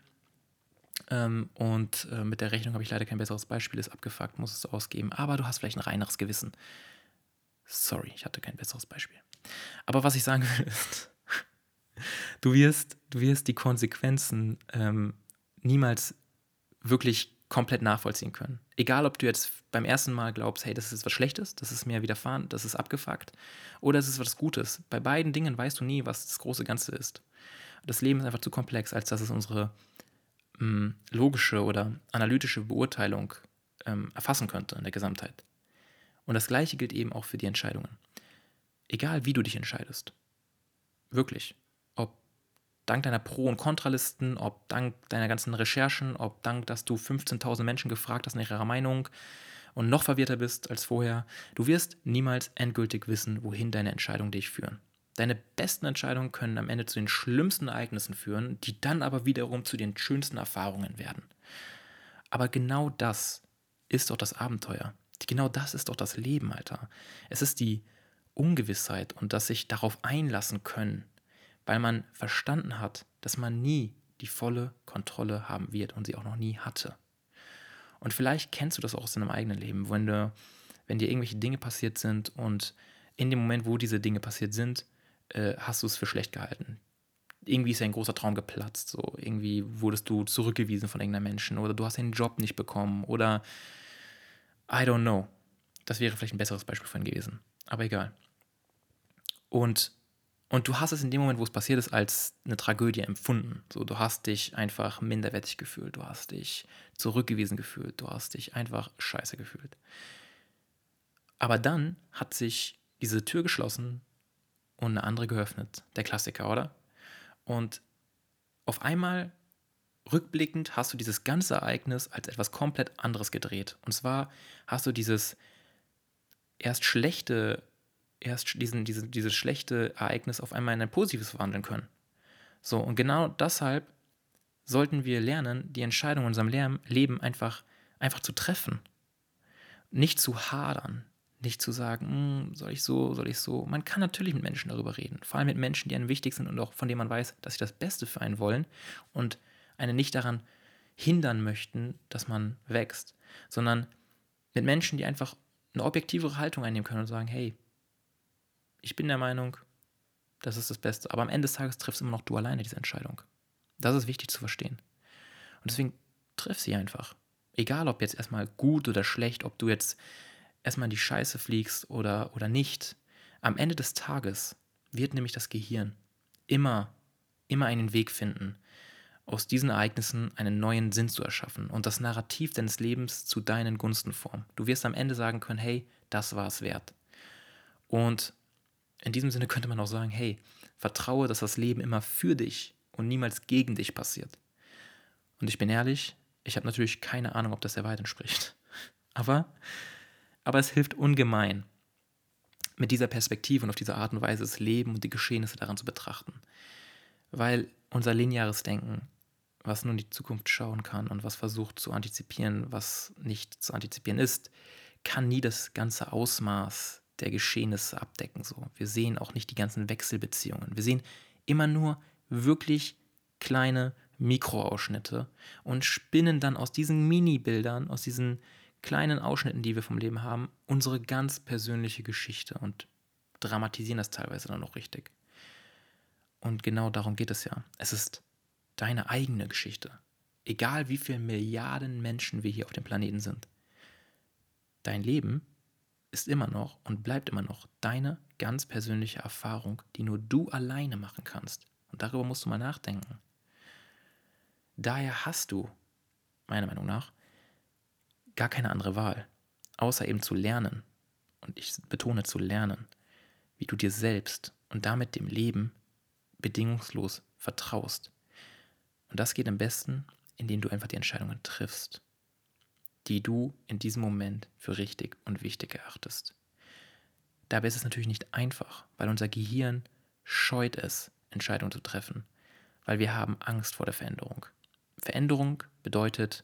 ähm, und äh, mit der Rechnung habe ich leider kein besseres Beispiel, ist abgefuckt, muss es ausgeben. Aber du hast vielleicht ein reineres Gewissen. Sorry, ich hatte kein besseres Beispiel. Aber was ich sagen will ist, du wirst, du wirst die Konsequenzen ähm, niemals wirklich komplett nachvollziehen können. Egal, ob du jetzt beim ersten Mal glaubst, hey, das ist was Schlechtes, das ist mir widerfahren, das ist abgefuckt, oder es ist was Gutes. Bei beiden Dingen weißt du nie, was das große Ganze ist. Das Leben ist einfach zu komplex, als dass es unsere mh, mm, logische oder analytische Beurteilung ähm, erfassen könnte in der Gesamtheit. Und das Gleiche gilt eben auch für die Entscheidungen. Egal, wie du dich entscheidest. Wirklich dank deiner Pro- und Kontralisten, ob dank deiner ganzen Recherchen, ob dank, dass du 15.000 Menschen gefragt hast nach ihrer Meinung und noch verwirrter bist als vorher, du wirst niemals endgültig wissen, wohin deine Entscheidungen dich führen. Deine besten Entscheidungen können am Ende zu den schlimmsten Ereignissen führen, die dann aber wiederum zu den schönsten Erfahrungen werden. Aber genau das ist doch das Abenteuer. Genau das ist doch das Leben, Alter. Es ist die Ungewissheit und das sich darauf einlassen können, weil man verstanden hat, dass man nie die volle Kontrolle haben wird und sie auch noch nie hatte. Und vielleicht kennst du das auch aus deinem eigenen Leben, wenn, du, wenn dir irgendwelche Dinge passiert sind und in dem Moment, wo diese Dinge passiert sind, äh, hast du es für schlecht gehalten. Irgendwie ist ein großer Traum geplatzt, so irgendwie wurdest du zurückgewiesen von irgendeinem Menschen oder du hast den Job nicht bekommen oder I don't know. Das wäre vielleicht ein besseres Beispiel von gewesen, aber egal. Und und du hast es in dem Moment, wo es passiert ist, als eine Tragödie empfunden. So, du hast dich einfach minderwertig gefühlt, du hast dich zurückgewiesen gefühlt, du hast dich einfach scheiße gefühlt. Aber dann hat sich diese Tür geschlossen und eine andere geöffnet. Der Klassiker, oder? Und auf einmal rückblickend hast du dieses ganze Ereignis als etwas komplett anderes gedreht. Und zwar hast du dieses erst schlechte, erst diesen, diese, dieses schlechte Ereignis auf einmal in ein positives verwandeln können. So, und genau deshalb sollten wir lernen, die Entscheidung in unserem Leben einfach, einfach zu treffen. Nicht zu hadern, nicht zu sagen, hm, soll ich so, soll ich so. Man kann natürlich mit Menschen darüber reden, vor allem mit Menschen, die einem wichtig sind und auch von denen man weiß, dass sie das Beste für einen wollen und einen nicht daran hindern möchten, dass man wächst, sondern mit Menschen, die einfach eine objektivere Haltung einnehmen können und sagen, hey, ich bin der Meinung, das ist das Beste. Aber am Ende des Tages triffst immer noch du alleine diese Entscheidung. Das ist wichtig zu verstehen. Und deswegen triff sie einfach. Egal, ob jetzt erstmal gut oder schlecht, ob du jetzt erstmal in die Scheiße fliegst oder, oder nicht. Am Ende des Tages wird nämlich das Gehirn immer, immer einen Weg finden, aus diesen Ereignissen einen neuen Sinn zu erschaffen und das Narrativ deines Lebens zu deinen Gunsten formen. Du wirst am Ende sagen können, hey, das war es wert. Und in diesem Sinne könnte man auch sagen, hey, vertraue, dass das Leben immer für dich und niemals gegen dich passiert. Und ich bin ehrlich, ich habe natürlich keine Ahnung, ob das der Wahrheit entspricht. Aber, aber es hilft ungemein, mit dieser Perspektive und auf diese Art und Weise das Leben und die Geschehnisse daran zu betrachten. Weil unser lineares Denken, was nur in die Zukunft schauen kann und was versucht zu antizipieren, was nicht zu antizipieren ist, kann nie das ganze Ausmaß der Geschehnisse abdecken. So. Wir sehen auch nicht die ganzen Wechselbeziehungen. Wir sehen immer nur wirklich kleine Mikroausschnitte und spinnen dann aus diesen Mini-Bildern, aus diesen kleinen Ausschnitten, die wir vom Leben haben, unsere ganz persönliche Geschichte und dramatisieren das teilweise dann noch richtig. Und genau darum geht es ja. Es ist deine eigene Geschichte. Egal wie viele Milliarden Menschen wir hier auf dem Planeten sind. Dein Leben ist immer noch und bleibt immer noch deine ganz persönliche Erfahrung, die nur du alleine machen kannst. Und darüber musst du mal nachdenken. Daher hast du, meiner Meinung nach, gar keine andere Wahl, außer eben zu lernen, und ich betone zu lernen, wie du dir selbst und damit dem Leben bedingungslos vertraust. Und das geht am besten, indem du einfach die Entscheidungen triffst, die du in diesem Moment für richtig und wichtig erachtest. Dabei ist es natürlich nicht einfach, weil unser Gehirn scheut es, Entscheidungen zu treffen, weil wir haben Angst vor der Veränderung. Veränderung bedeutet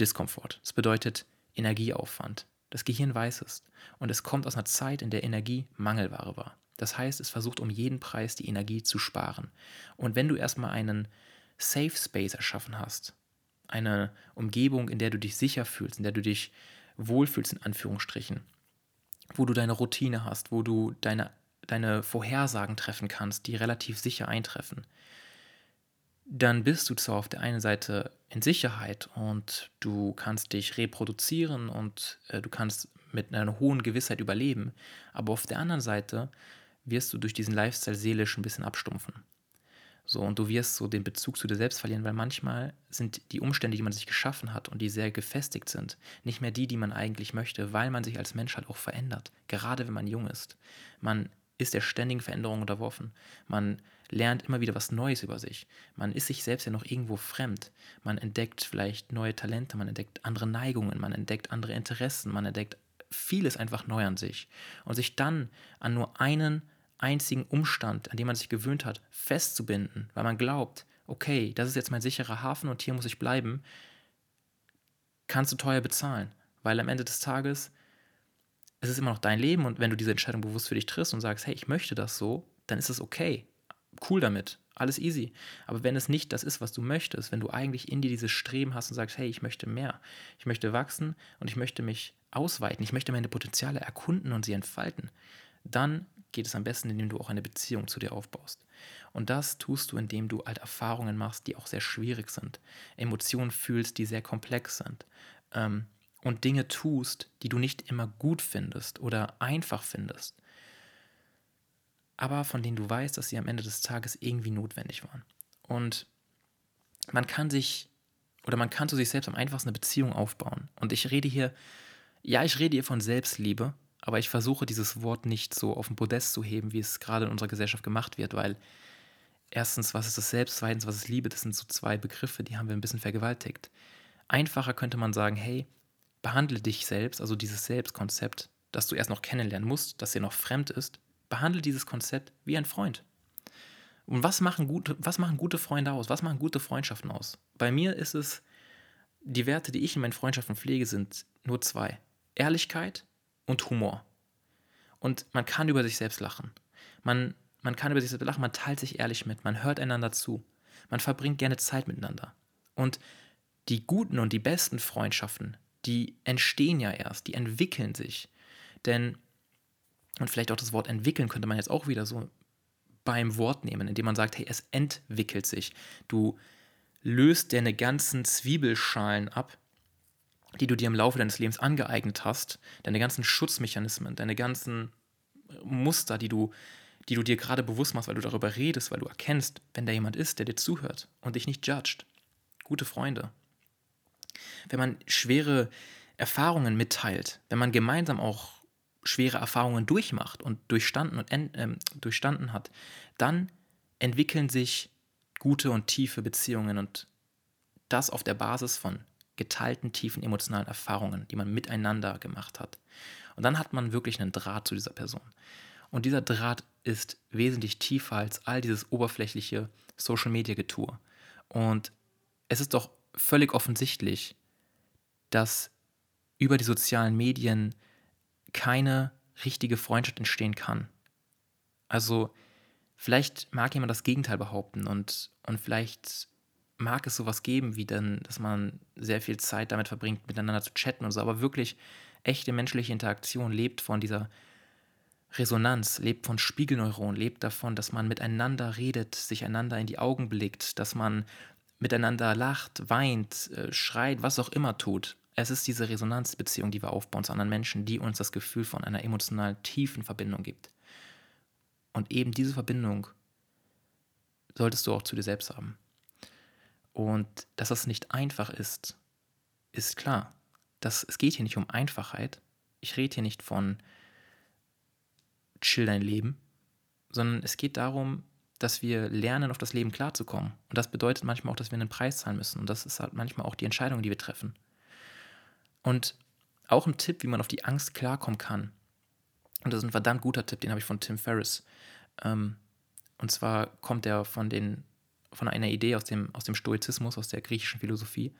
Diskomfort. Es bedeutet Energieaufwand. Das Gehirn weiß es. Und es kommt aus einer Zeit, in der Energie Mangelware war. Das heißt, es versucht um jeden Preis die Energie zu sparen. Und wenn du erstmal einen Safe Space erschaffen hast, eine Umgebung, in der du dich sicher fühlst, in der du dich wohlfühlst, in Anführungsstrichen, wo du deine Routine hast, wo du deine, deine Vorhersagen treffen kannst, die relativ sicher eintreffen, dann bist du zwar auf der einen Seite in Sicherheit und du kannst dich reproduzieren und äh, du kannst mit einer hohen Gewissheit überleben, aber auf der anderen Seite wirst du durch diesen Lifestyle seelisch ein bisschen abstumpfen. So, und du wirst so den Bezug zu dir selbst verlieren, weil manchmal sind die Umstände, die man sich geschaffen hat und die sehr gefestigt sind, nicht mehr die, die man eigentlich möchte, weil man sich als Mensch halt auch verändert. Gerade wenn man jung ist. Man ist der ständigen Veränderung unterworfen. Man lernt immer wieder was Neues über sich. Man ist sich selbst ja noch irgendwo fremd. Man entdeckt vielleicht neue Talente, man entdeckt andere Neigungen, man entdeckt andere Interessen, man entdeckt vieles einfach neu an sich. Und sich dann an nur einen einzigen Umstand, an dem man sich gewöhnt hat, festzubinden, weil man glaubt, okay, das ist jetzt mein sicherer Hafen und hier muss ich bleiben, kannst du teuer bezahlen. Weil am Ende des Tages es ist immer noch dein Leben und wenn du diese Entscheidung bewusst für dich triffst und sagst, hey, ich möchte das so, dann ist es okay. Cool damit. Alles easy. Aber wenn es nicht das ist, was du möchtest, wenn du eigentlich in dir dieses Streben hast und sagst, hey, ich möchte mehr, ich möchte wachsen und ich möchte mich ausweiten, ich möchte meine Potenziale erkunden und sie entfalten, dann geht es am besten, indem du auch eine Beziehung zu dir aufbaust. Und das tust du, indem du halt Erfahrungen machst, die auch sehr schwierig sind, Emotionen fühlst, die sehr komplex sind ähm, und Dinge tust, die du nicht immer gut findest oder einfach findest, aber von denen du weißt, dass sie am Ende des Tages irgendwie notwendig waren. Und man kann sich oder man kann zu sich selbst am einfachsten eine Beziehung aufbauen. Und ich rede hier, ja, ich rede hier von Selbstliebe, aber ich versuche dieses Wort nicht so auf den Podest zu heben, wie es gerade in unserer Gesellschaft gemacht wird, weil erstens, was ist das Selbst, zweitens, was ist Liebe? Das sind so zwei Begriffe, die haben wir ein bisschen vergewaltigt. Einfacher könnte man sagen, hey, behandle dich selbst, also dieses Selbstkonzept, das du erst noch kennenlernen musst, das dir noch fremd ist, behandle dieses Konzept wie ein Freund. Und was machen gute, was machen gute Freunde aus? Was machen gute Freundschaften aus? Bei mir ist es, die Werte, die ich in meinen Freundschaften pflege, sind nur zwei. Ehrlichkeit und Humor. Und man kann über sich selbst lachen. Man, man kann über sich selbst lachen, man teilt sich ehrlich mit, man hört einander zu. Man verbringt gerne Zeit miteinander. Und die guten und die besten Freundschaften, die entstehen ja erst, die entwickeln sich. Denn, und vielleicht auch das Wort entwickeln könnte man jetzt auch wieder so beim Wort nehmen, indem man sagt, hey, es entwickelt sich. Du löst deine ganzen Zwiebelschalen ab, die du dir im Laufe deines Lebens angeeignet hast, deine ganzen Schutzmechanismen, deine ganzen Muster, die du, die du dir gerade bewusst machst, weil du darüber redest, weil du erkennst, wenn da jemand ist, der dir zuhört und dich nicht judgt. Gute Freunde. Wenn man schwere Erfahrungen mitteilt, wenn man gemeinsam auch schwere Erfahrungen durchmacht und durchstanden, und, äh, durchstanden hat, dann entwickeln sich gute und tiefe Beziehungen und das auf der Basis von geteilten tiefen emotionalen Erfahrungen, die man miteinander gemacht hat. Und dann hat man wirklich einen Draht zu dieser Person. Und dieser Draht ist wesentlich tiefer als all dieses oberflächliche Social Media Getue. Und es ist doch völlig offensichtlich, dass über die sozialen Medien keine richtige Freundschaft entstehen kann. Also vielleicht mag jemand das Gegenteil behaupten und, und vielleicht mag es sowas geben, wie dann, dass man sehr viel Zeit damit verbringt, miteinander zu chatten und so, aber wirklich echte menschliche Interaktion lebt von dieser Resonanz, lebt von Spiegelneuronen, lebt davon, dass man miteinander redet, sich einander in die Augen blickt, dass man miteinander lacht, weint, äh, schreit, was auch immer tut. Es ist diese Resonanzbeziehung, die wir aufbauen zu anderen Menschen, die uns das Gefühl von einer emotional tiefen Verbindung gibt. Und eben diese Verbindung solltest du auch zu dir selbst haben. Und dass das nicht einfach ist, ist klar. Das, es geht hier nicht um Einfachheit. Ich rede hier nicht von chill dein Leben, sondern es geht darum, dass wir lernen, auf das Leben klarzukommen. Und das bedeutet manchmal auch, dass wir einen Preis zahlen müssen. Und das ist halt manchmal auch die Entscheidung, die wir treffen. Und auch ein Tipp, wie man auf die Angst klarkommen kann. Und das ist ein verdammt guter Tipp, den habe ich von Tim Ferriss. Ähm, und zwar kommt er von, den, von einer Idee aus dem, aus dem Stoizismus, aus der griechischen Philosophie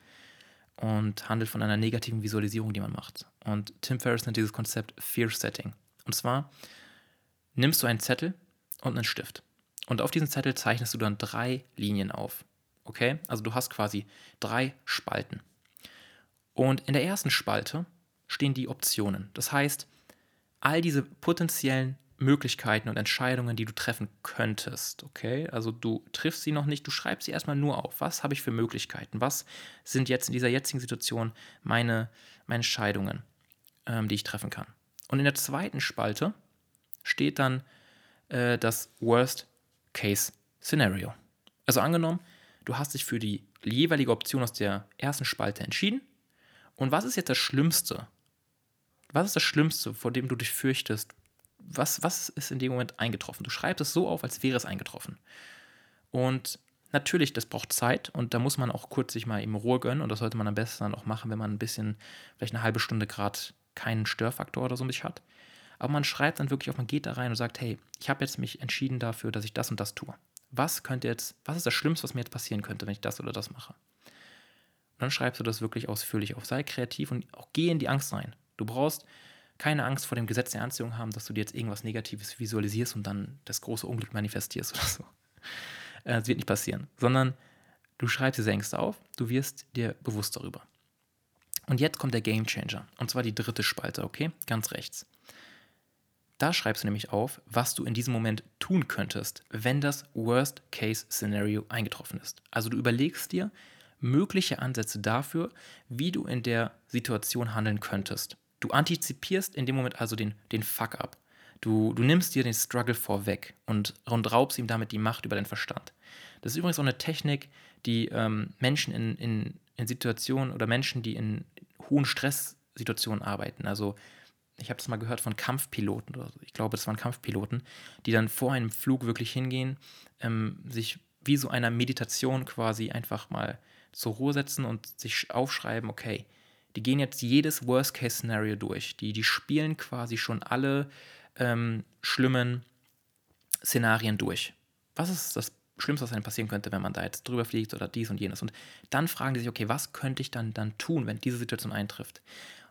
und handelt von einer negativen Visualisierung, die man macht. Und Tim Ferriss nennt dieses Konzept Fear Setting. Und zwar nimmst du einen Zettel und einen Stift. Und auf diesen Zettel zeichnest du dann drei Linien auf. Okay? Also du hast quasi drei Spalten. Und in der ersten Spalte stehen die Optionen. Das heißt, all diese potenziellen Möglichkeiten und Entscheidungen, die du treffen könntest. Okay, also du triffst sie noch nicht, du schreibst sie erstmal nur auf. Was habe ich für Möglichkeiten? Was sind jetzt in dieser jetzigen Situation meine, meine Entscheidungen, ähm, die ich treffen kann? Und in der zweiten Spalte steht dann äh, das Worst Case Scenario. Also angenommen, du hast dich für die jeweilige Option aus der ersten Spalte entschieden und was ist jetzt das Schlimmste? Was ist das Schlimmste, vor dem du dich fürchtest? Was, was ist in dem Moment eingetroffen? Du schreibst es so auf, als wäre es eingetroffen. Und natürlich, das braucht Zeit und da muss man auch kurz sich mal im Ruhe gönnen und das sollte man am besten dann auch machen, wenn man ein bisschen, vielleicht eine halbe Stunde gerade keinen Störfaktor oder so sich hat. Aber man schreibt dann wirklich auf, man geht da rein und sagt, hey, ich habe jetzt mich entschieden dafür, dass ich das und das tue. Was könnte jetzt, was ist das Schlimmste, was mir jetzt passieren könnte, wenn ich das oder das mache? Und dann schreibst du das wirklich ausführlich auf. Sei kreativ und auch geh in die Angst rein. Du brauchst keine Angst vor dem Gesetz der Anziehung haben, dass du dir jetzt irgendwas Negatives visualisierst und dann das große Unglück manifestierst oder so. Äh, das wird nicht passieren. Sondern du schreibst diese Ängste auf, du wirst dir bewusst darüber. Und jetzt kommt der Game Changer. Und zwar die dritte Spalte, okay? Ganz rechts. Da schreibst du nämlich auf, was du in diesem Moment tun könntest, wenn das Worst-Case-Szenario eingetroffen ist. Also du überlegst dir, mögliche Ansätze dafür, wie du in der Situation handeln könntest. Du antizipierst in dem Moment also den, den Fuck-up. Du, du nimmst dir den Struggle vorweg und, und raubst ihm damit die Macht über deinen Verstand. Das ist übrigens auch eine Technik, die ähm, Menschen in, in, in Situationen oder Menschen, die in hohen Stresssituationen arbeiten, also ich habe das mal gehört von Kampfpiloten oder. Ich glaube, das waren Kampfpiloten, die dann vor einem Flug wirklich hingehen, ähm, sich wie so einer Meditation quasi einfach mal zur Ruhe setzen und sich aufschreiben, okay, die gehen jetzt jedes Worst-Case-Szenario durch. Die, die spielen quasi schon alle ähm, schlimmen Szenarien durch. Was ist das Schlimmste, was einem passieren könnte, wenn man da jetzt drüber fliegt oder dies und jenes? Und dann fragen die sich, okay, was könnte ich dann, dann tun, wenn diese Situation eintrifft?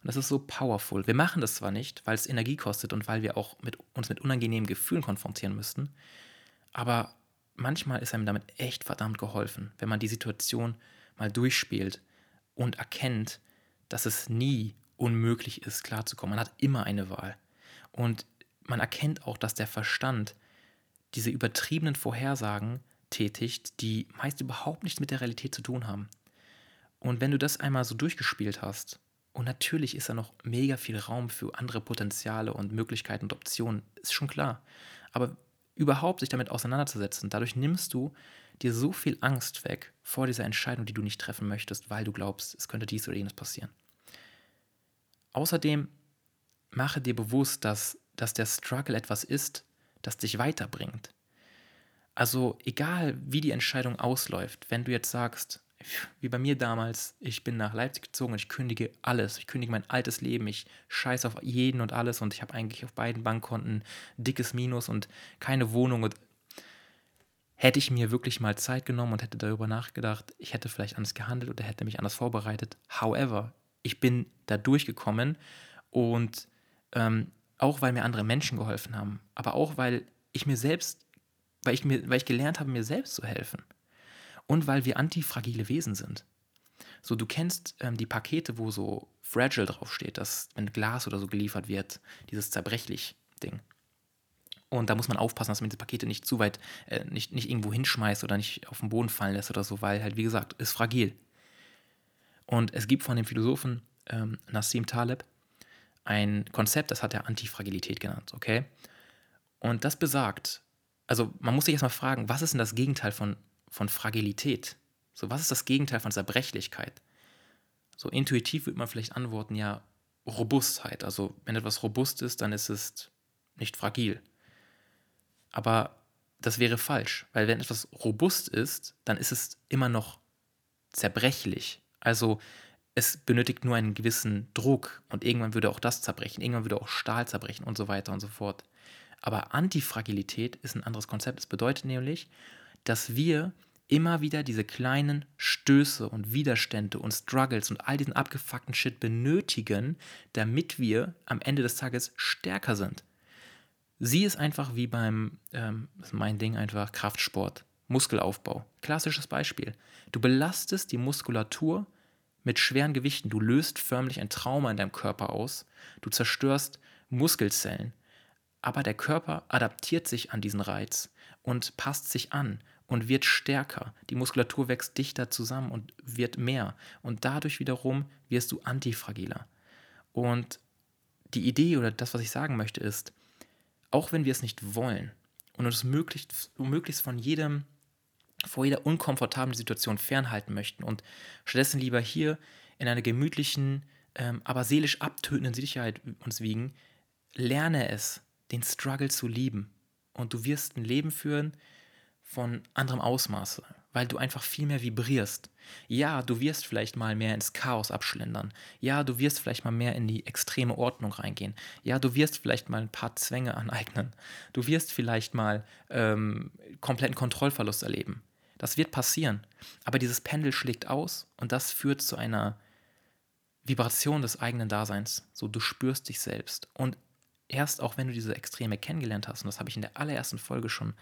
Und das ist so powerful. Wir machen das zwar nicht, weil es Energie kostet und weil wir auch mit, uns mit unangenehmen Gefühlen konfrontieren müssten, aber manchmal ist einem damit echt verdammt geholfen, wenn man die Situation mal durchspielt und erkennt, dass es nie unmöglich ist, klarzukommen. Man hat immer eine Wahl. Und man erkennt auch, dass der Verstand diese übertriebenen Vorhersagen tätigt, die meist überhaupt nichts mit der Realität zu tun haben. Und wenn du das einmal so durchgespielt hast, und natürlich ist da noch mega viel Raum für andere Potenziale und Möglichkeiten und Optionen, ist schon klar. Aber überhaupt sich damit auseinanderzusetzen, dadurch nimmst du dir so viel Angst weg vor dieser Entscheidung, die du nicht treffen möchtest, weil du glaubst, es könnte dies oder jenes passieren. Außerdem mache dir bewusst, dass, dass der Struggle etwas ist, das dich weiterbringt. Also egal, wie die Entscheidung ausläuft, wenn du jetzt sagst, wie bei mir damals, ich bin nach Leipzig gezogen und ich kündige alles. Ich kündige mein altes Leben, ich scheiße auf jeden und alles und ich habe eigentlich auf beiden Bankkonten dickes Minus und keine Wohnung. Und hätte ich mir wirklich mal Zeit genommen und hätte darüber nachgedacht, ich hätte vielleicht anders gehandelt oder hätte mich anders vorbereitet. However, ich bin da durchgekommen und ähm, auch weil mir andere Menschen geholfen haben, aber auch weil ich mir selbst, weil ich mir, weil ich gelernt habe, mir selbst zu helfen. Und weil wir antifragile Wesen sind. So, du kennst ähm, die Pakete, wo so fragile draufsteht, dass wenn Glas oder so geliefert wird, dieses zerbrechlich Ding. Und da muss man aufpassen, dass man diese Pakete nicht zu weit, äh, nicht, nicht irgendwo hinschmeißt oder nicht auf den Boden fallen lässt oder so, weil halt, wie gesagt, ist fragil. Und es gibt von dem Philosophen ähm, Nassim Taleb ein Konzept, das hat er Antifragilität genannt, okay? Und das besagt, also man muss sich erstmal fragen, was ist denn das Gegenteil von, von Fragilität? So, was ist das Gegenteil von Zerbrechlichkeit? So intuitiv würde man vielleicht antworten, ja, Robustheit. Also wenn etwas robust ist, dann ist es nicht fragil. Aber das wäre falsch, weil wenn etwas robust ist, dann ist es immer noch zerbrechlich. Also es benötigt nur einen gewissen Druck und irgendwann würde auch das zerbrechen, irgendwann würde auch Stahl zerbrechen und so weiter und so fort. Aber Antifragilität ist ein anderes Konzept. Es bedeutet nämlich, dass wir immer wieder diese kleinen Stöße und Widerstände und Struggles und all diesen abgefuckten Shit benötigen, damit wir am Ende des Tages stärker sind. Sie ist einfach wie beim, ähm, das ist mein Ding einfach, Kraftsport, Muskelaufbau. Klassisches Beispiel. Du belastest die Muskulatur mit schweren Gewichten. Du löst förmlich ein Trauma in deinem Körper aus. Du zerstörst Muskelzellen. Aber der Körper adaptiert sich an diesen Reiz und passt sich an und wird stärker. Die Muskulatur wächst dichter zusammen und wird mehr. Und dadurch wiederum wirst du antifragiler. Und die Idee oder das, was ich sagen möchte, ist, auch wenn wir es nicht wollen und uns möglichst, möglichst von jedem vor jeder unkomfortablen Situation fernhalten möchten und stattdessen lieber hier in einer gemütlichen, ähm, aber seelisch abtötenden Sicherheit uns wiegen, lerne es, den Struggle zu lieben. Und du wirst ein Leben führen von anderem Ausmaße, weil du einfach viel mehr vibrierst. Ja, du wirst vielleicht mal mehr ins Chaos abschlendern. Ja, du wirst vielleicht mal mehr in die extreme Ordnung reingehen. Ja, du wirst vielleicht mal ein paar Zwänge aneignen. Du wirst vielleicht mal ähm, kompletten Kontrollverlust erleben. Das wird passieren. Aber dieses Pendel schlägt aus und das führt zu einer Vibration des eigenen Daseins. So, du spürst dich selbst. Und erst auch wenn du diese Extreme kennengelernt hast, und das habe ich in der allerersten Folge schon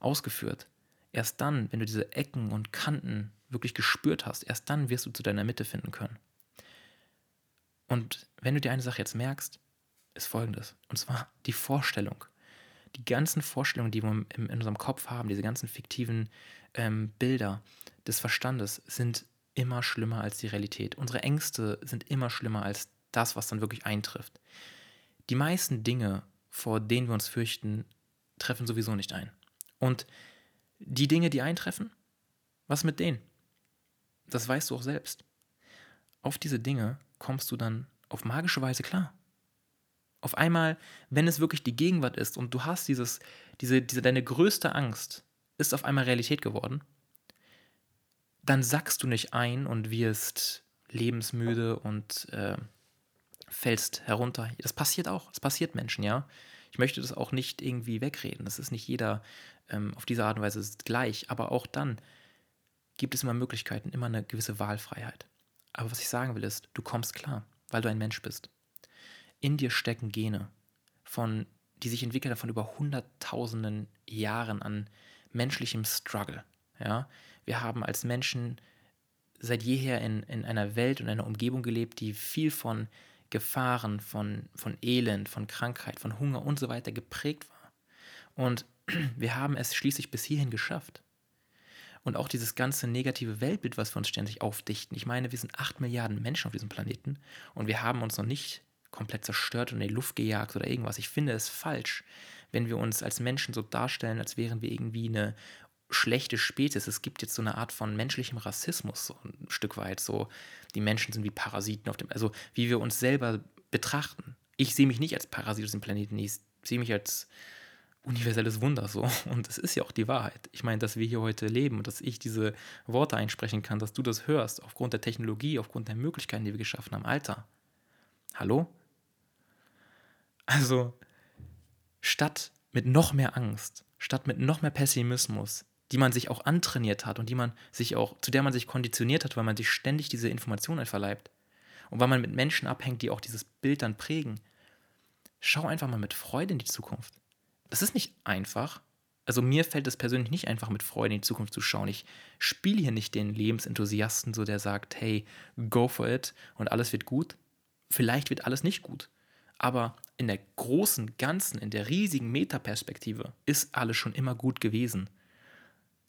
ausgeführt, erst dann, wenn du diese Ecken und Kanten wirklich gespürt hast, erst dann wirst du zu deiner Mitte finden können. Und wenn du dir eine Sache jetzt merkst, ist folgendes. Und zwar die Vorstellung. Die ganzen Vorstellungen, die wir in, unserem Kopf haben, diese ganzen fiktiven ähm, Bilder des Verstandes sind immer schlimmer als die Realität. Unsere Ängste sind immer schlimmer als das, was dann wirklich eintrifft. Die meisten Dinge, vor denen wir uns fürchten, treffen sowieso nicht ein. Und die Dinge, die eintreffen, was mit denen? Das weißt du auch selbst. Auf diese Dinge kommst du dann auf magische Weise klar. Auf einmal, wenn es wirklich die Gegenwart ist und du hast dieses, diese, diese, deine größte Angst ist auf einmal Realität geworden, dann sackst du nicht ein und wirst lebensmüde und äh, fällst herunter. Das passiert auch. Das passiert Menschen, ja. Ich möchte das auch nicht irgendwie wegreden. Das ist nicht jeder ähm, auf diese Art und Weise gleich. Aber auch dann gibt es immer Möglichkeiten, immer eine gewisse Wahlfreiheit. Aber was ich sagen will ist, du kommst klar, weil du ein Mensch bist. In dir stecken Gene, von, die sich entwickeln von über hunderttausenden Jahren an menschlichem Struggle. Ja? Wir haben als Menschen seit jeher in, in einer Welt und einer Umgebung gelebt, die viel von Gefahren, von, von Elend, von Krankheit, von Hunger und so weiter geprägt war. Und wir haben es schließlich bis hierhin geschafft. Und auch dieses ganze negative Weltbild, was wir uns ständig aufdichten. Ich meine, wir sind acht Milliarden Menschen auf diesem Planeten und wir haben uns noch nicht komplett zerstört und in die Luft gejagt oder irgendwas. Ich finde es falsch, wenn wir uns als Menschen so darstellen, als wären wir irgendwie eine schlechte Spezies. Es gibt jetzt so eine Art von menschlichem Rassismus, so ein Stück weit. So, die Menschen sind wie Parasiten auf dem, also wie wir uns selber betrachten. Ich sehe mich nicht als Parasit auf dem Planeten, ich sehe mich als universelles Wunder so. Und es ist ja auch die Wahrheit. Ich meine, dass wir hier heute leben und dass ich diese Worte einsprechen kann, dass du das hörst, aufgrund der Technologie, aufgrund der Möglichkeiten, die wir geschaffen haben. Alter, hallo? Also, statt mit noch mehr Angst, statt mit noch mehr Pessimismus, die man sich auch antrainiert hat und die man sich auch, zu der man sich konditioniert hat, weil man sich ständig diese Informationen verleibt und weil man mit Menschen abhängt, die auch dieses Bild dann prägen. Schau einfach mal mit Freude in die Zukunft. Das ist nicht einfach. Also mir fällt es persönlich nicht einfach, mit Freude in die Zukunft zu schauen. Ich spiele hier nicht den Lebensenthusiasten, so der sagt, hey, go for it und alles wird gut. Vielleicht wird alles nicht gut. Aber in der großen Ganzen, in der riesigen Metaperspektive ist alles schon immer gut gewesen.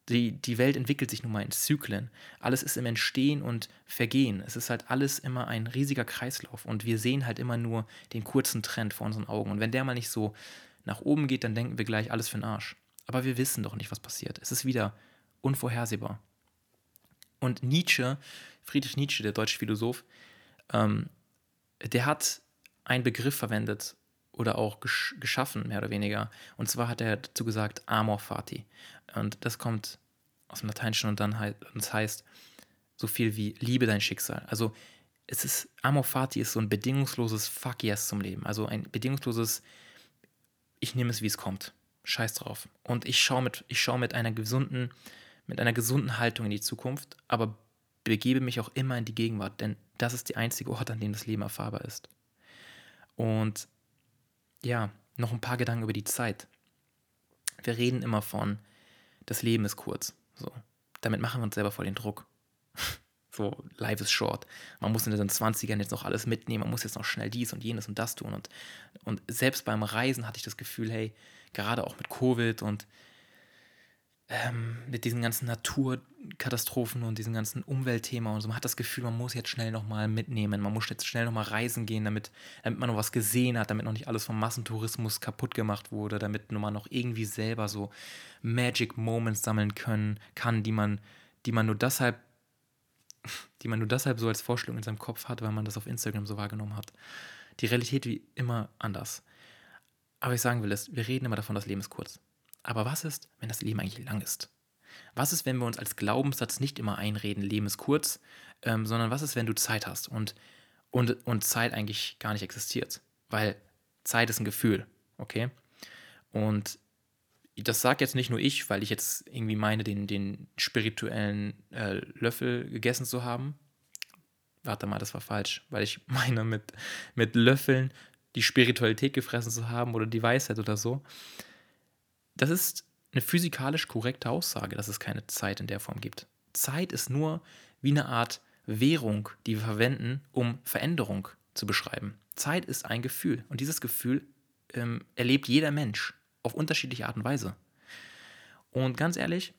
Die, die Welt entwickelt sich nun mal in Zyklen. Alles ist im Entstehen und Vergehen. Es ist halt alles immer ein riesiger Kreislauf. Und wir sehen halt immer nur den kurzen Trend vor unseren Augen. Und wenn der mal nicht so nach oben geht, dann denken wir gleich alles für den Arsch. Aber wir wissen doch nicht, was passiert. Es ist wieder unvorhersehbar. Und Nietzsche, Friedrich Nietzsche, der deutsche Philosoph, ähm, der hat einen Begriff verwendet oder auch gesch geschaffen, mehr oder weniger. Und zwar hat er dazu gesagt Amor Fati. Und das kommt aus dem Lateinischen und dann halt, und das heißt so viel wie Liebe dein Schicksal. Also es ist, Amor Fati ist so ein bedingungsloses Fuck yes zum Leben. Also ein bedingungsloses, ich nehme es, wie es kommt. Scheiß drauf. Und ich schaue mit, ich schaue mit einer gesunden, mit einer gesunden Haltung in die Zukunft, aber begebe mich auch immer in die Gegenwart, denn das ist der einzige Ort, an dem das Leben erfahrbar ist. Und ja, noch ein paar Gedanken über die Zeit. Wir reden immer von, das Leben ist kurz. So. Damit machen wir uns selber voll den Druck. So, life is short. Man muss in den 20ern jetzt noch alles mitnehmen, man muss jetzt noch schnell dies und jenes und das tun. Und, und selbst beim Reisen hatte ich das Gefühl, hey, gerade auch mit Covid und ähm, mit diesen ganzen Naturkatastrophen und diesen ganzen Umweltthema und so. Man hat das Gefühl, man muss jetzt schnell nochmal mitnehmen. Man muss jetzt schnell nochmal reisen gehen, damit, damit man noch was gesehen hat, damit noch nicht alles vom Massentourismus kaputt gemacht wurde, damit man noch irgendwie selber so Magic Moments sammeln können, kann, die man, die man nur deshalb, die man nur deshalb so als Vorstellung in seinem Kopf hat, weil man das auf Instagram so wahrgenommen hat. Die Realität wie immer anders. Aber ich sagen will ist, wir reden immer davon, das Leben ist kurz. Aber was ist, wenn das Leben eigentlich lang ist? Was ist, wenn wir uns als Glaubenssatz nicht immer einreden, Leben ist kurz, ähm, sondern was ist, wenn du Zeit hast und, und, und Zeit eigentlich gar nicht existiert? Weil Zeit ist ein Gefühl, okay? Und das sage jetzt nicht nur ich, weil ich jetzt irgendwie meine, den, den spirituellen äh, Löffel gegessen zu haben. Warte mal, das war falsch, weil ich meine, mit, mit Löffeln die Spiritualität gefressen zu haben oder die Weisheit oder so. Das ist eine physikalisch korrekte Aussage, dass es keine Zeit in der Form gibt. Zeit ist nur wie eine Art Währung, die wir verwenden, um Veränderung zu beschreiben. Zeit ist ein Gefühl und dieses Gefühl ähm, erlebt jeder Mensch auf unterschiedliche Art und Weise. Und ganz ehrlich,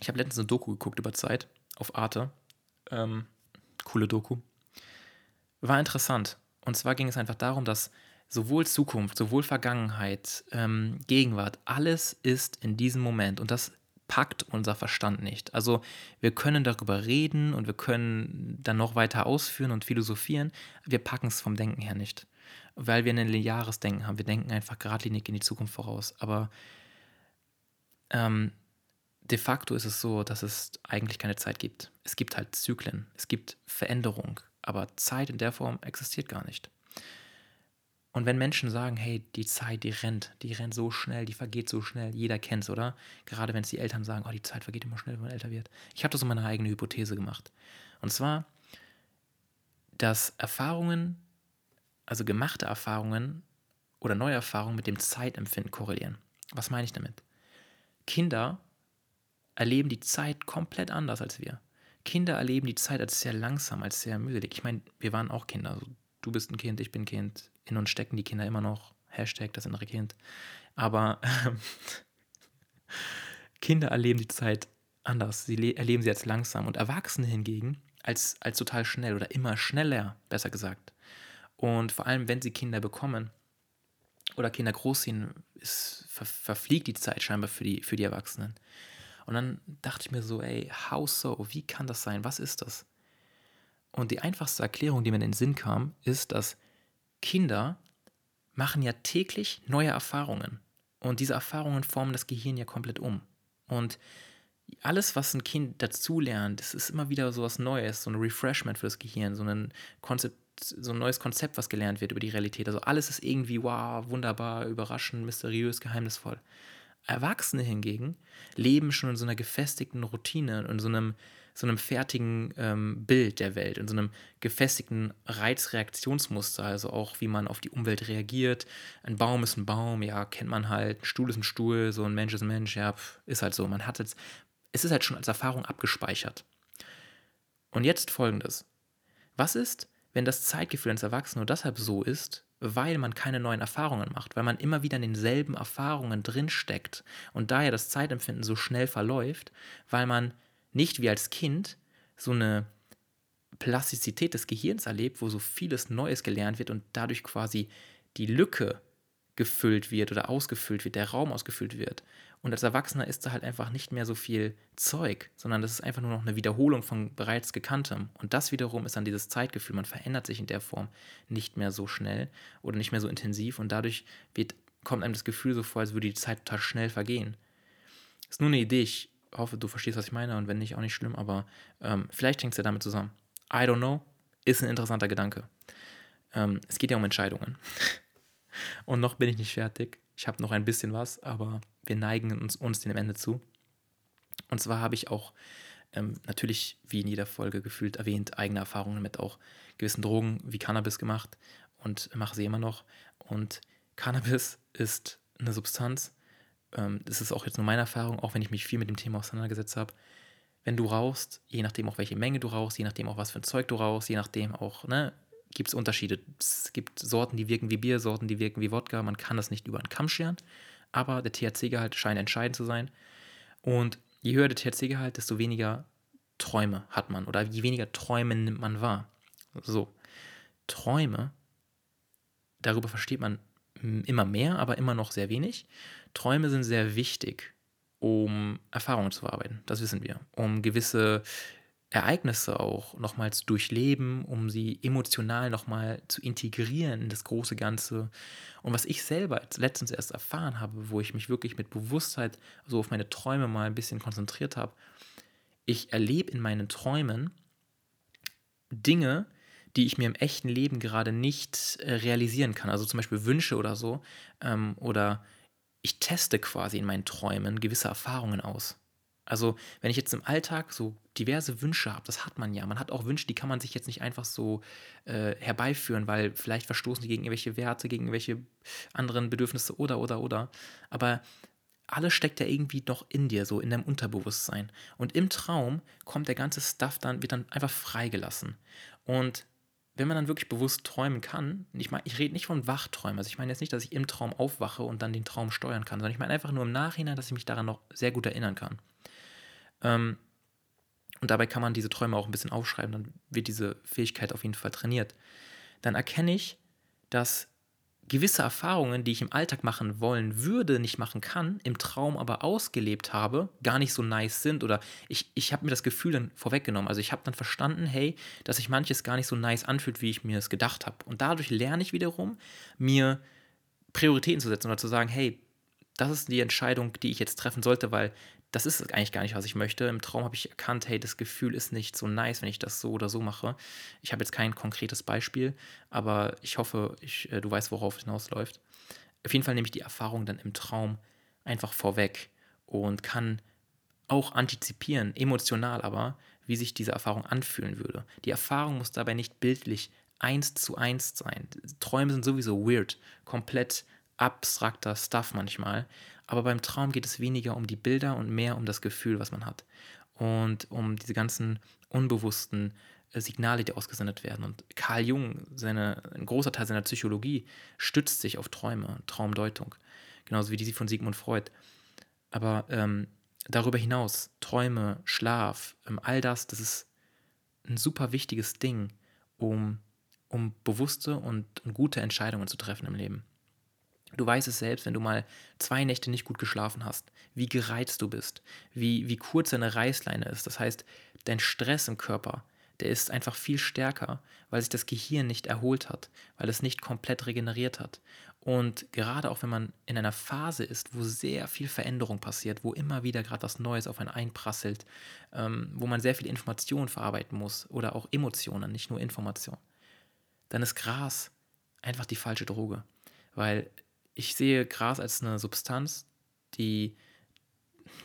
ich habe letztens eine Doku geguckt über Zeit auf Arte. Ähm, coole Doku. War interessant. Und zwar ging es einfach darum, dass sowohl Zukunft, sowohl Vergangenheit, ähm, Gegenwart, alles ist in diesem Moment und das packt unser Verstand nicht. Also wir können darüber reden und wir können dann noch weiter ausführen und philosophieren, wir packen es vom Denken her nicht. Weil wir ein lineares Denken haben. Wir denken einfach geradlinig in die Zukunft voraus. Aber ähm, de facto ist es so, dass es eigentlich keine Zeit gibt. Es gibt halt Zyklen, es gibt Veränderung, aber Zeit in der Form existiert gar nicht. Und wenn Menschen sagen, hey, die Zeit, die rennt, die rennt so schnell, die vergeht so schnell, jeder kennt es, oder? Gerade wenn es die Eltern sagen, oh, die Zeit vergeht immer schnell, wenn man älter wird. Ich habe das um meine eigene Hypothese gemacht. Und zwar, dass Erfahrungen, also gemachte Erfahrungen oder neue Erfahrungen mit dem Zeitempfinden korrelieren. Was meine ich damit? Kinder erleben die Zeit komplett anders als wir. Kinder erleben die Zeit als sehr langsam, als sehr mühselig. Ich meine, wir waren auch Kinder. Also, du bist ein Kind, ich bin Kind. In uns stecken die Kinder immer noch. Hashtag das innere Kind. Aber Kinder erleben die Zeit anders. Sie erleben sie als langsam. Und Erwachsene hingegen als, als total schnell oder immer schneller, besser gesagt. Und vor allem, wenn sie Kinder bekommen oder Kinder großziehen, ist, ver, verfliegt die Zeit scheinbar für die, für die Erwachsenen. Und dann dachte ich mir so, ey, how so? Wie kann das sein? Was ist das? Und die einfachste Erklärung, die mir in den Sinn kam, ist, dass Kinder machen ja täglich neue Erfahrungen. Und diese Erfahrungen formen das Gehirn ja komplett um. Und alles, was ein Kind dazulernt, das ist immer wieder so was Neues, so ein Refreshment für das Gehirn, so ein Konzept, so ein neues Konzept, was gelernt wird über die Realität. Also alles ist irgendwie wow, wunderbar, überraschend, mysteriös, geheimnisvoll. Erwachsene hingegen leben schon in so einer gefestigten Routine, in so einem, so einem fertigen ähm, Bild der Welt, in so einem gefestigten Reizreaktionsmuster, also auch wie man auf die Umwelt reagiert. Ein Baum ist ein Baum, ja, kennt man halt. Ein Stuhl ist ein Stuhl, so ein Mensch ist ein Mensch, ja, ist halt so. Man hat jetzt, es ist halt schon als Erfahrung abgespeichert. Und jetzt folgendes. Was ist, wenn das Zeitgefühl eines Erwachsenen nur deshalb so ist, weil man keine neuen Erfahrungen macht, weil man immer wieder in denselben Erfahrungen drinsteckt und daher das Zeitempfinden so schnell verläuft, weil man nicht wie als Kind so eine Plastizität des Gehirns erlebt, wo so vieles Neues gelernt wird und dadurch quasi die Lücke gefüllt wird oder ausgefüllt wird, der Raum ausgefüllt wird. Und als Erwachsener ist da halt einfach nicht mehr so viel Zeug, sondern das ist einfach nur noch eine Wiederholung von bereits Gekanntem. Und das wiederum ist dann dieses Zeitgefühl. Man verändert sich in der Form nicht mehr so schnell oder nicht mehr so intensiv und dadurch wird, kommt einem das Gefühl so vor, als würde die Zeit total schnell vergehen. Ist nur eine Idee. Ich hoffe, du verstehst, was ich meine und wenn nicht, auch nicht schlimm, aber ähm, vielleicht hängt es ja damit zusammen. I don't know. Ist ein interessanter Gedanke. Ähm, es geht ja um Entscheidungen. Und noch bin ich nicht fertig. Ich habe noch ein bisschen was, aber wir neigen uns, uns dem Ende zu. Und zwar habe ich auch ähm, natürlich, wie in jeder Folge gefühlt erwähnt, eigene Erfahrungen mit auch gewissen Drogen wie Cannabis gemacht und mache sie immer noch. Und Cannabis ist eine Substanz, ähm, das ist auch jetzt nur meine Erfahrung, auch wenn ich mich viel mit dem Thema auseinandergesetzt habe. Wenn du rauchst, je nachdem auch welche Menge du rauchst, je nachdem auch was für ein Zeug du rauchst, je nachdem auch, ne, gibt es Unterschiede. Es gibt Sorten, die wirken wie Bier, Sorten, die wirken wie Wodka. Man kann das nicht über einen Kamm scheren, aber der THC-Gehalt scheint entscheidend zu sein. Und je höher der THC-Gehalt, desto weniger Träume hat man oder je weniger Träume nimmt man wahr. So, Träume, darüber versteht man immer mehr, aber immer noch sehr wenig. Träume sind sehr wichtig, um Erfahrungen zu verarbeiten. Das wissen wir. Um gewisse Ereignisse auch nochmals durchleben, um sie emotional nochmal zu integrieren in das große Ganze. Und was ich selber letztens erst erfahren habe, wo ich mich wirklich mit Bewusstheit so auf meine Träume mal ein bisschen konzentriert habe, ich erlebe in meinen Träumen Dinge, die ich mir im echten Leben gerade nicht äh, realisieren kann. Also zum Beispiel Wünsche oder so. Ähm, oder ich teste quasi in meinen Träumen gewisse Erfahrungen aus. Also, wenn ich jetzt im Alltag so diverse Wünsche habe, das hat man ja. Man hat auch Wünsche, die kann man sich jetzt nicht einfach so äh, herbeiführen, weil vielleicht verstoßen die gegen irgendwelche Werte, gegen irgendwelche anderen Bedürfnisse oder, oder, oder. Aber alles steckt ja irgendwie noch in dir, so in deinem Unterbewusstsein. Und im Traum kommt der ganze Stuff dann, wird dann einfach freigelassen. Und wenn man dann wirklich bewusst träumen kann, ich meine, ich rede nicht von Wachträumen, also ich meine jetzt nicht, dass ich im Traum aufwache und dann den Traum steuern kann, sondern ich meine einfach nur im Nachhinein, dass ich mich daran noch sehr gut erinnern kann. Ähm, und dabei kann man diese Träume auch ein bisschen aufschreiben, dann wird diese Fähigkeit auf jeden Fall trainiert. Dann erkenne ich, dass gewisse Erfahrungen, die ich im Alltag machen wollen würde, nicht machen kann, im Traum aber ausgelebt habe, gar nicht so nice sind oder ich, ich habe mir das Gefühl dann vorweggenommen. Also ich habe dann verstanden, hey, dass sich manches gar nicht so nice anfühlt, wie ich mir es gedacht habe. Und dadurch lerne ich wiederum, mir Prioritäten zu setzen oder zu sagen, hey, das ist die Entscheidung, die ich jetzt treffen sollte, weil das ist eigentlich gar nicht, was ich möchte. Im Traum habe ich erkannt, hey, das Gefühl ist nicht so nice, wenn ich das so oder so mache. Ich habe jetzt kein konkretes Beispiel, aber ich hoffe, ich, äh, du weißt, worauf es hinausläuft. Auf jeden Fall nehme ich die Erfahrung dann im Traum einfach vorweg und kann auch antizipieren, emotional aber, wie sich diese Erfahrung anfühlen würde. Die Erfahrung muss dabei nicht bildlich eins zu eins sein. Träume sind sowieso weird, komplett abstrakter Stuff manchmal. Aber beim Traum geht es weniger um die Bilder und mehr um das Gefühl, was man hat. Und um diese ganzen unbewussten äh, Signale, die ausgesendet werden. Und Carl Jung, seine, ein großer Teil seiner Psychologie, stützt sich auf Träume, Traumdeutung. Genauso wie die von Sigmund Freud. Aber ähm, darüber hinaus, Träume, Schlaf, ähm, all das, das ist ein super wichtiges Ding, um, um bewusste und, und gute Entscheidungen zu treffen im Leben. Du weißt es selbst, wenn du mal zwei Nächte nicht gut geschlafen hast, wie gereizt du bist, wie, wie kurz deine Reißleine ist. Das heißt, dein Stress im Körper, der ist einfach viel stärker, weil sich das Gehirn nicht erholt hat, weil es nicht komplett regeneriert hat. Und gerade auch wenn man in einer Phase ist, wo sehr viel Veränderung passiert, wo immer wieder gerade was Neues auf einen einprasselt, ähm, wo man sehr viel Information verarbeiten muss oder auch Emotionen, nicht nur Information, dann ist Gras einfach die falsche Droge. Weil ich sehe Gras als eine Substanz, die,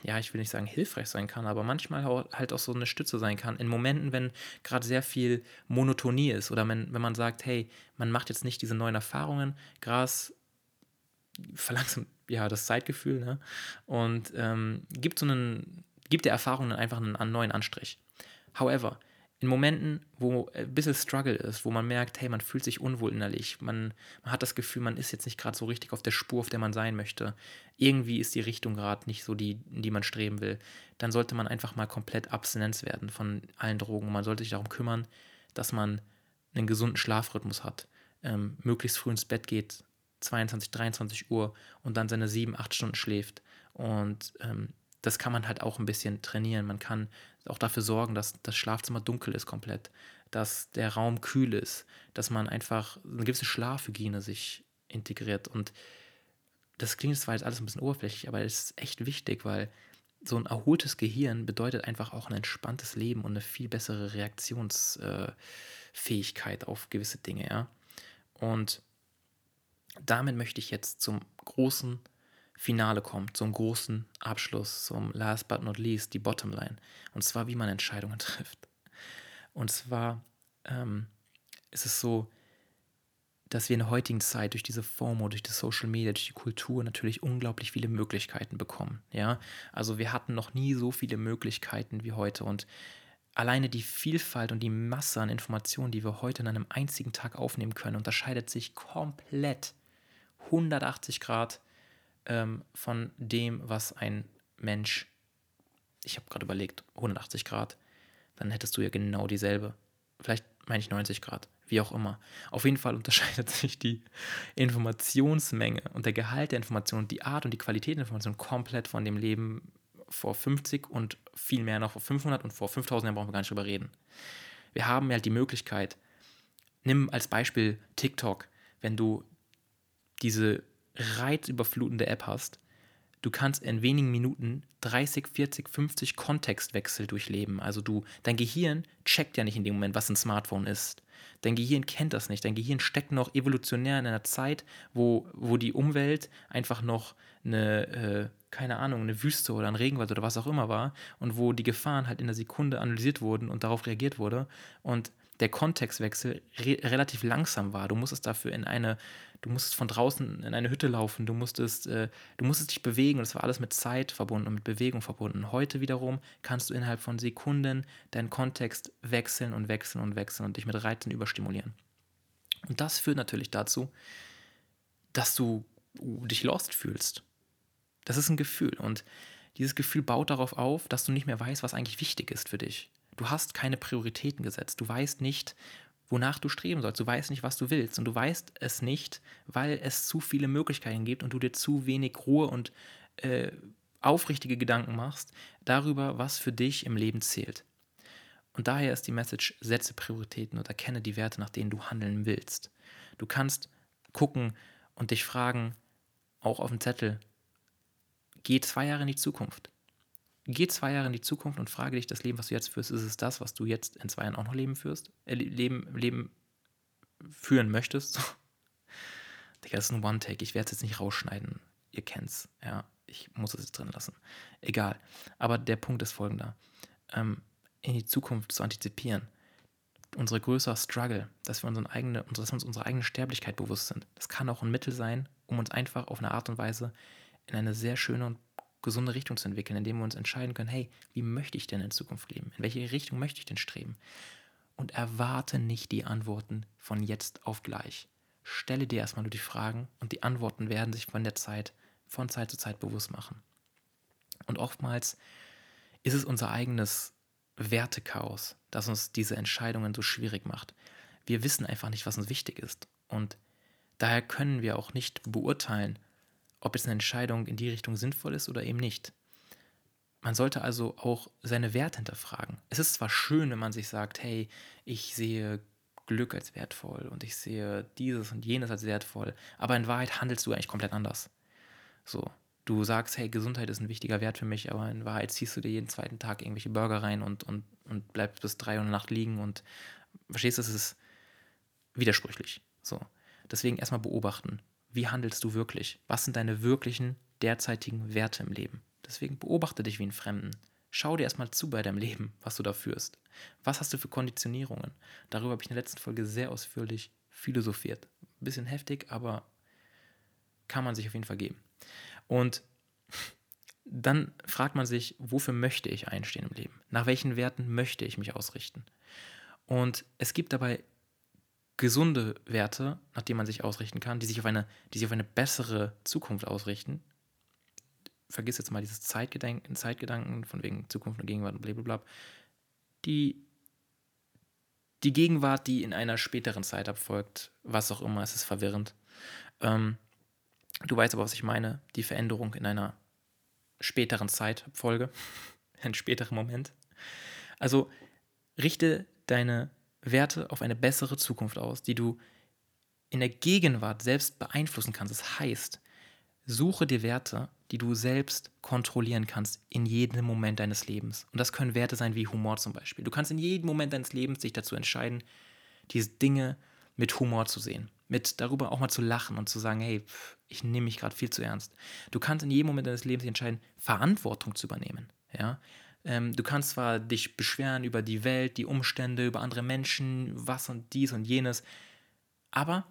ja, ich will nicht sagen hilfreich sein kann, aber manchmal halt auch so eine Stütze sein kann. In Momenten, wenn gerade sehr viel Monotonie ist oder wenn, wenn man sagt, hey, man macht jetzt nicht diese neuen Erfahrungen, Gras verlangsamt ja das Zeitgefühl ne? und ähm, gibt so einen, gibt der Erfahrung einfach einen, einen neuen Anstrich. However, in Momenten, wo ein bisschen Struggle ist, wo man merkt, hey, man fühlt sich unwohl innerlich, man, man hat das Gefühl, man ist jetzt nicht gerade so richtig auf der Spur, auf der man sein möchte, irgendwie ist die Richtung gerade nicht so die, in die man streben will, dann sollte man einfach mal komplett Abstinenz werden von allen Drogen. Man sollte sich darum kümmern, dass man einen gesunden Schlafrhythmus hat, ähm, möglichst früh ins Bett geht, 22, 23 Uhr und dann seine 7, 8 Stunden schläft. Und ähm, das kann man halt auch ein bisschen trainieren. Man kann auch dafür sorgen, dass das Schlafzimmer dunkel ist komplett, dass der Raum kühl ist, dass man einfach eine gewisse Schlafhygiene sich integriert. Und das klingt zwar jetzt alles ein bisschen oberflächlich, aber es ist echt wichtig, weil so ein erholtes Gehirn bedeutet einfach auch ein entspanntes Leben und eine viel bessere Reaktionsfähigkeit auf gewisse Dinge, ja. Und damit möchte ich jetzt zum großen Finale kommt, zum großen Abschluss, zum last but not least, die Bottomline. Und zwar, wie man Entscheidungen trifft. Und zwar ähm, ist es so, dass wir in der heutigen Zeit durch diese FOMO, durch die Social Media, durch die Kultur natürlich unglaublich viele Möglichkeiten bekommen. Ja, also wir hatten noch nie so viele Möglichkeiten wie heute und alleine die Vielfalt und die Masse an Informationen, die wir heute in einem einzigen Tag aufnehmen können, unterscheidet sich komplett 180 Grad ähm, von dem, was ein Mensch, ich habe gerade überlegt, 180 Grad, dann hättest du ja genau dieselbe. Vielleicht meine ich 90 Grad, wie auch immer. Auf jeden Fall unterscheidet sich die Informationsmenge und der Gehalt der Information, die Art und die Qualität der Information komplett von dem Leben vor 50 und viel mehr noch vor 500 und vor 5000 Jahren brauchen wir gar nicht drüber reden. Wir haben halt die Möglichkeit, nimm als Beispiel TikTok, wenn du diese reizüberflutende App hast, du kannst in wenigen Minuten 30, 40, 50 Kontextwechsel durchleben. Also du, dein Gehirn checkt ja nicht in dem Moment, was ein Smartphone ist. Dein Gehirn kennt das nicht. Dein Gehirn steckt noch evolutionär in einer Zeit, wo, wo die Umwelt einfach noch eine, äh, keine Ahnung, eine Wüste oder ein Regenwald oder was auch immer war und wo die Gefahren halt in der Sekunde analysiert wurden und darauf reagiert wurde. Und der Kontextwechsel re relativ langsam war. Du musstest dafür in eine, du musstest von draußen in eine Hütte laufen, du musstest, äh, du musstest dich bewegen und es war alles mit Zeit verbunden und mit Bewegung verbunden. Heute wiederum kannst du innerhalb von Sekunden deinen Kontext wechseln und wechseln und wechseln und dich mit Reizen überstimulieren. Und das führt natürlich dazu, dass du dich lost fühlst. Das ist ein Gefühl und dieses Gefühl baut darauf auf, dass du nicht mehr weißt, was eigentlich wichtig ist für dich. Du hast keine Prioritäten gesetzt. Du weißt nicht, wonach du streben sollst. Du weißt nicht, was du willst und du weißt es nicht, weil es zu viele Möglichkeiten gibt und du dir zu wenig Ruhe und äh, aufrichtige Gedanken machst darüber, was für dich im Leben zählt. Und daher ist die Message, setze Prioritäten und erkenne die Werte, nach denen du handeln willst. Du kannst gucken und dich fragen, auch auf dem Zettel, geh zwei Jahre in die Zukunft. Geh zwei Jahre in die Zukunft und frage dich, das Leben, was du jetzt führst, ist es das, was du jetzt in zwei Jahren auch noch leben führst? Äh, leben, leben führen möchtest? Digga, das ist ein One-Take. Ich werde es jetzt nicht rausschneiden. Ihr kennt's. Ja, ich muss es jetzt drin lassen. Egal. Aber der Punkt ist folgender. Ähm, in die Zukunft zu antizipieren. Unsere größere Struggle, dass wir, unseren eigene, dass wir uns unserer eigenen Sterblichkeit bewusst sind. Das kann auch ein Mittel sein, um uns einfach auf eine Art und Weise in eine sehr schöne und gesunde Richtung zu entwickeln, indem wir uns entscheiden können, hey, wie möchte ich denn in Zukunft leben? In welche Richtung möchte ich denn streben? Und erwarte nicht die Antworten von jetzt auf gleich. Stelle dir erstmal nur die Fragen und die Antworten werden sich von der Zeit, von Zeit zu Zeit bewusst machen. Und oftmals ist es unser eigenes Wertechaos, das uns diese Entscheidungen so schwierig macht. Wir wissen einfach nicht, was uns wichtig ist. Und daher können wir auch nicht beurteilen, ob jetzt eine Entscheidung in die Richtung sinnvoll ist oder eben nicht. Man sollte also auch seine Werte hinterfragen. Es ist zwar schön, wenn man sich sagt, hey, ich sehe Glück als wertvoll und ich sehe dieses und jenes als wertvoll, aber in Wahrheit handelst du eigentlich komplett anders. So, du sagst, hey, Gesundheit ist ein wichtiger Wert für mich, aber in Wahrheit ziehst du dir jeden zweiten Tag irgendwelche Burger rein und, und, und bleibst bis drei Uhr Nacht liegen und verstehst, du, es ist widersprüchlich. So. Deswegen erstmal beobachten wie handelst du wirklich? Was sind deine wirklichen derzeitigen Werte im Leben? Deswegen beobachte dich wie einen Fremden. Schau dir erstmal zu bei deinem Leben, was du da führst. Was hast du für Konditionierungen? Darüber habe ich in der letzten Folge sehr ausführlich philosophiert. Ein bisschen heftig, aber kann man sich auf jeden Fall geben. Und dann fragt man sich, wofür möchte ich einstehen im Leben? Nach welchen Werten möchte ich mich ausrichten? Und es gibt dabei gesunde Werte, nach denen man sich ausrichten kann, die sich auf eine, die sich auf eine bessere Zukunft ausrichten. Vergiss jetzt mal dieses Zeitgedanken, Zeitgedanken von wegen Zukunft und Gegenwart und blablabla. Die, die Gegenwart, die in einer späteren Zeit abfolgt, was auch immer, es ist verwirrend. Ähm, du weißt aber, was ich meine, die Veränderung in einer späteren Zeitabfolge, ein späterer Moment. Also richte deine Werte auf eine bessere Zukunft aus, die du in der Gegenwart selbst beeinflussen kannst. Das heißt, suche dir Werte, die du selbst kontrollieren kannst in jedem Moment deines Lebens. Und das können Werte sein wie Humor zum Beispiel. Du kannst in jedem Moment deines Lebens dich dazu entscheiden, diese Dinge mit Humor zu sehen, mit darüber auch mal zu lachen und zu sagen, hey, ich nehme mich gerade viel zu ernst. Du kannst in jedem Moment deines Lebens entscheiden, Verantwortung zu übernehmen. Ja? Ähm, du kannst zwar dich beschweren über die Welt, die Umstände, über andere Menschen, was und dies und jenes, aber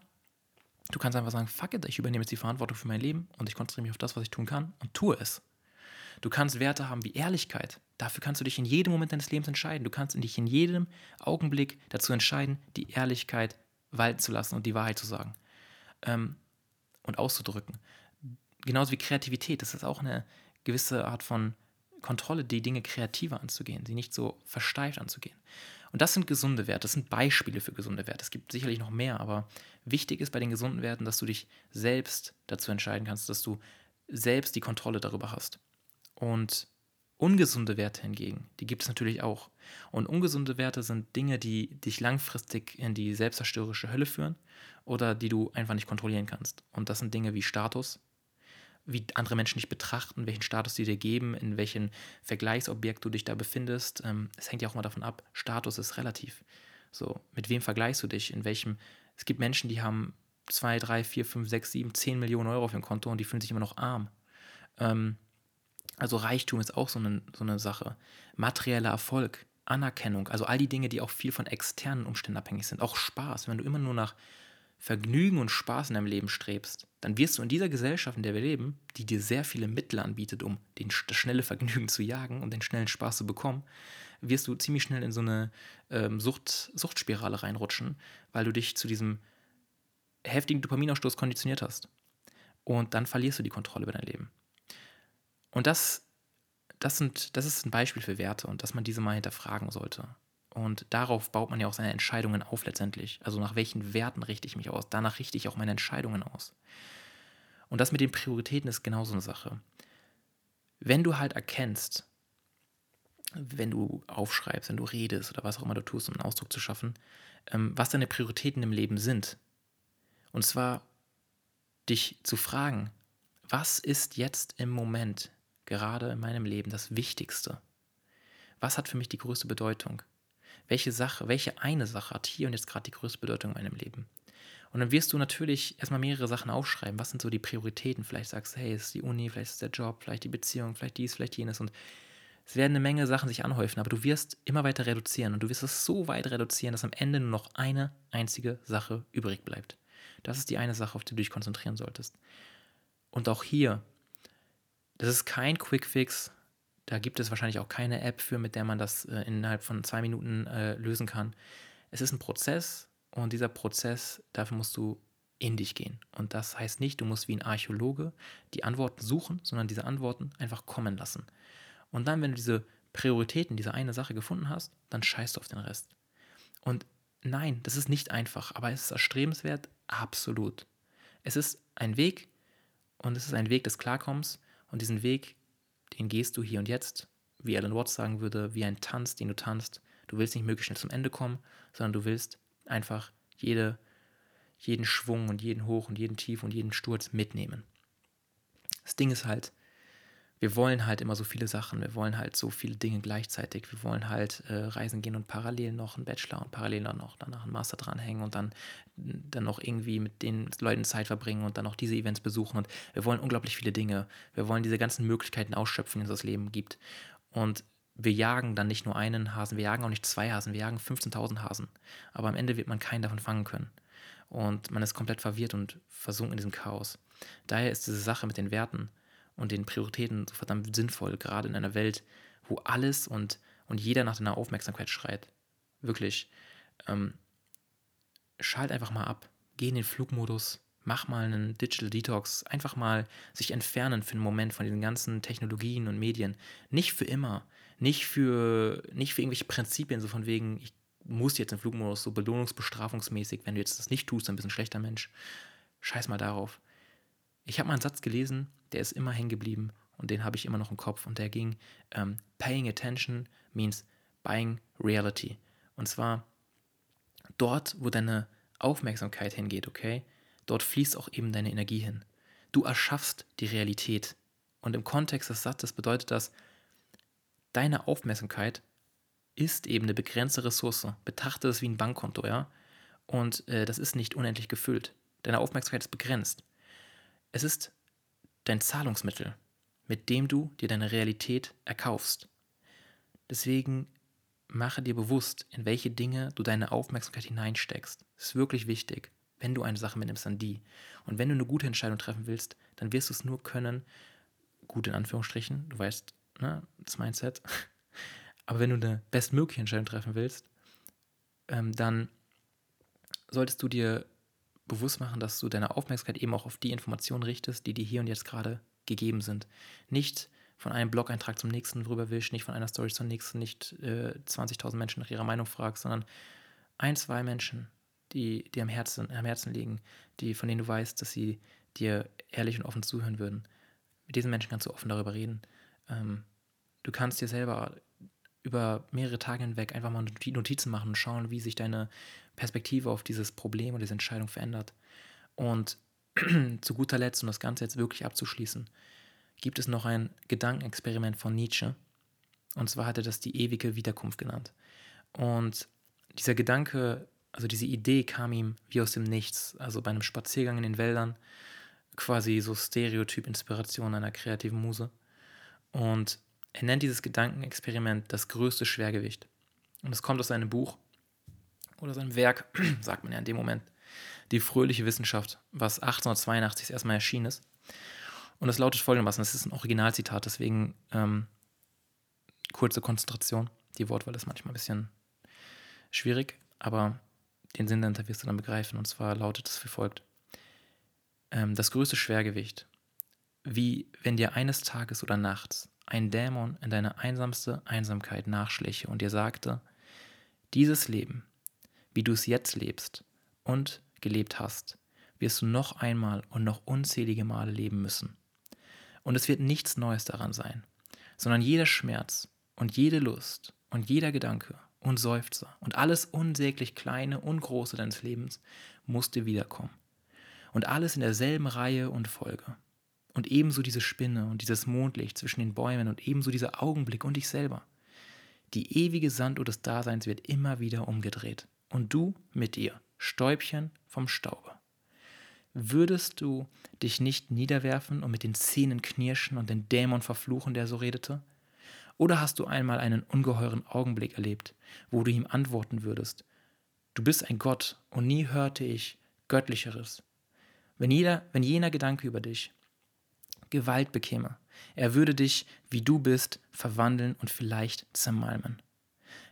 du kannst einfach sagen, fuck it, ich übernehme jetzt die Verantwortung für mein Leben und ich konzentriere mich auf das, was ich tun kann und tue es. Du kannst Werte haben wie Ehrlichkeit. Dafür kannst du dich in jedem Moment deines Lebens entscheiden. Du kannst dich in jedem Augenblick dazu entscheiden, die Ehrlichkeit walten zu lassen und die Wahrheit zu sagen ähm, und auszudrücken. Genauso wie Kreativität. Das ist auch eine gewisse Art von Kontrolle, die Dinge kreativer anzugehen, sie nicht so versteift anzugehen. Und das sind gesunde Werte, das sind Beispiele für gesunde Werte. Es gibt sicherlich noch mehr, aber wichtig ist bei den gesunden Werten, dass du dich selbst dazu entscheiden kannst, dass du selbst die Kontrolle darüber hast. Und ungesunde Werte hingegen, die gibt es natürlich auch. Und ungesunde Werte sind Dinge, die dich langfristig in die selbstzerstörerische Hölle führen oder die du einfach nicht kontrollieren kannst. Und das sind Dinge wie Status, wie andere Menschen dich betrachten, welchen Status sie dir geben, in welchem Vergleichsobjekt du dich da befindest. Ähm, es hängt ja auch mal davon ab, Status ist relativ. So, mit wem vergleichst du dich? In welchem. Es gibt Menschen, die haben 2, 3, 4, 5, 6, 7, 10 Millionen Euro auf ihrem Konto und die fühlen sich immer noch arm. Ähm, also Reichtum ist auch so eine, so eine Sache. Materieller Erfolg, Anerkennung, also all die Dinge, die auch viel von externen Umständen abhängig sind. Auch Spaß, wenn du immer nur nach Vergnügen und Spaß in deinem Leben strebst, dann wirst du in dieser Gesellschaft, in der wir leben, die dir sehr viele Mittel anbietet, um den, das schnelle Vergnügen zu jagen und den schnellen Spaß zu bekommen, wirst du ziemlich schnell in so eine ähm, Sucht, Suchtspirale reinrutschen, weil du dich zu diesem heftigen Dopaminausstoß konditioniert hast. Und dann verlierst du die Kontrolle über dein Leben. Und das, das, sind, das ist ein Beispiel für Werte und dass man diese mal hinterfragen sollte. Und darauf baut man ja auch seine Entscheidungen auf letztendlich. Also nach welchen Werten richte ich mich aus? Danach richte ich auch meine Entscheidungen aus. Und das mit den Prioritäten ist genauso eine Sache. Wenn du halt erkennst, wenn du aufschreibst, wenn du redest oder was auch immer du tust, um einen Ausdruck zu schaffen, ähm, was deine Prioritäten im Leben sind. Und zwar dich zu fragen, was ist jetzt im Moment, gerade in meinem Leben, das Wichtigste? Was hat für mich die größte Bedeutung? Welche Sache, welche eine Sache hat hier und jetzt gerade die größte Bedeutung in meinem Leben? Und dann wirst du natürlich erstmal mehrere Sachen aufschreiben. Was sind so die Prioritäten? Vielleicht sagst du, hey, es ist die Uni, vielleicht ist der Job, vielleicht die Beziehung, vielleicht dies, vielleicht jenes. Und es werden eine Menge Sachen sich anhäufen, aber du wirst immer weiter reduzieren und du wirst es so weit reduzieren, dass am Ende nur noch eine einzige Sache übrig bleibt. Das ist die eine Sache, auf die du dich konzentrieren solltest. Und auch hier, das ist kein Quick-Fix. Da gibt es wahrscheinlich auch keine App für, mit der man das äh, innerhalb von zwei Minuten äh, lösen kann. Es ist ein Prozess und dieser Prozess, dafür musst du in dich gehen. Und das heißt nicht, du musst wie ein Archäologe die Antworten suchen, sondern diese Antworten einfach kommen lassen. Und dann, wenn du diese Prioritäten, diese eine Sache gefunden hast, dann scheißt du auf den Rest. Und nein, das ist nicht einfach, aber es ist erstrebenswert, absolut. Es ist ein Weg und es ist ein Weg des Klarkommens und diesen Weg, den gehst du hier und jetzt, wie Alan Watts sagen würde, wie ein Tanz, den du tanzt. Du willst nicht möglichst schnell zum Ende kommen, sondern du willst einfach jede, jeden Schwung und jeden Hoch und jeden Tief und jeden Sturz mitnehmen. Das Ding ist halt, wir wollen halt immer so viele Sachen, wir wollen halt so viele Dinge gleichzeitig. Wir wollen halt äh, reisen gehen und parallel noch einen Bachelor und parallel dann noch danach einen Master dranhängen und dann, dann noch irgendwie mit den Leuten Zeit verbringen und dann noch diese Events besuchen. Und wir wollen unglaublich viele Dinge. Wir wollen diese ganzen Möglichkeiten ausschöpfen, die uns das Leben gibt. Und wir jagen dann nicht nur einen Hasen, wir jagen auch nicht zwei Hasen, wir jagen 15.000 Hasen. Aber am Ende wird man keinen davon fangen können. Und man ist komplett verwirrt und versunken in diesem Chaos. Daher ist diese Sache mit den Werten und den Prioritäten so verdammt sinnvoll, gerade in einer Welt, wo alles und, und jeder nach deiner Aufmerksamkeit schreit. Wirklich. Ähm, schalt einfach mal ab. Geh in den Flugmodus. Mach mal einen Digital Detox. Einfach mal sich entfernen für einen Moment von diesen ganzen Technologien und Medien. Nicht für immer. Nicht für, nicht für irgendwelche Prinzipien, so von wegen, ich muss jetzt im Flugmodus so belohnungsbestrafungsmäßig, wenn du jetzt das nicht tust, dann bist du ein schlechter Mensch. Scheiß mal darauf. Ich habe mal einen Satz gelesen, der ist immer hängen geblieben und den habe ich immer noch im Kopf und der ging, ähm, paying attention means buying reality. Und zwar dort, wo deine Aufmerksamkeit hingeht, okay, dort fließt auch eben deine Energie hin. Du erschaffst die Realität. Und im Kontext des Satzes bedeutet das, deine Aufmerksamkeit ist eben eine begrenzte Ressource. Betrachte es wie ein Bankkonto, ja. Und äh, das ist nicht unendlich gefüllt. Deine Aufmerksamkeit ist begrenzt. Es ist dein Zahlungsmittel, mit dem du dir deine Realität erkaufst. Deswegen mache dir bewusst, in welche Dinge du deine Aufmerksamkeit hineinsteckst. Das ist wirklich wichtig. Wenn du eine Sache mitnimmst, dann die. Und wenn du eine gute Entscheidung treffen willst, dann wirst du es nur können, gut in Anführungsstrichen, du weißt, ne, das Mindset. Aber wenn du eine bestmögliche Entscheidung treffen willst, ähm, dann solltest du dir bewusst machen, dass du deine Aufmerksamkeit eben auch auf die Informationen richtest, die dir hier und jetzt gerade gegeben sind. Nicht von einem Blog-Eintrag zum nächsten rüberwischst, nicht von einer Story zur nächsten, nicht äh, 20.000 Menschen nach ihrer Meinung fragst, sondern ein, zwei Menschen, die dir am Herzen, am Herzen liegen, die, von denen du weißt, dass sie dir ehrlich und offen zuhören würden. Mit diesen Menschen kannst du offen darüber reden. Ähm, du kannst dir selber über mehrere Tage hinweg einfach mal Notizen machen und schauen, wie sich deine Perspektive auf dieses Problem oder diese Entscheidung verändert. Und zu guter Letzt, um das Ganze jetzt wirklich abzuschließen, gibt es noch ein Gedankenexperiment von Nietzsche. Und zwar hat er das die ewige Wiederkunft genannt. Und dieser Gedanke, also diese Idee kam ihm wie aus dem Nichts, also bei einem Spaziergang in den Wäldern, quasi so Stereotyp-Inspiration einer kreativen Muse. Und er nennt dieses Gedankenexperiment das größte Schwergewicht. Und es kommt aus seinem Buch oder seinem Werk, sagt man ja in dem Moment, Die fröhliche Wissenschaft, was 1882 erstmal erschienen ist. Und es lautet folgendermaßen: Es ist ein Originalzitat, deswegen ähm, kurze Konzentration. Die Wortwahl ist manchmal ein bisschen schwierig, aber den Sinn dahinter wirst du dann begreifen. Und zwar lautet es wie folgt: ähm, Das größte Schwergewicht, wie wenn dir eines Tages oder nachts ein Dämon in deine einsamste Einsamkeit nachschliche und dir sagte, dieses Leben, wie du es jetzt lebst und gelebt hast, wirst du noch einmal und noch unzählige Male leben müssen. Und es wird nichts Neues daran sein, sondern jeder Schmerz und jede Lust und jeder Gedanke und Seufzer und alles unsäglich Kleine und Große deines Lebens musste wiederkommen. Und alles in derselben Reihe und Folge. Und ebenso diese Spinne und dieses Mondlicht zwischen den Bäumen und ebenso dieser Augenblick und dich selber. Die ewige Sanduhr des Daseins wird immer wieder umgedreht. Und du mit ihr, Stäubchen vom Staube. Würdest du dich nicht niederwerfen und mit den Zähnen knirschen und den Dämon verfluchen, der so redete? Oder hast du einmal einen ungeheuren Augenblick erlebt, wo du ihm antworten würdest, du bist ein Gott und nie hörte ich Göttlicheres. Wenn, jeder, wenn jener Gedanke über dich Gewalt bekäme, er würde dich, wie du bist, verwandeln und vielleicht zermalmen.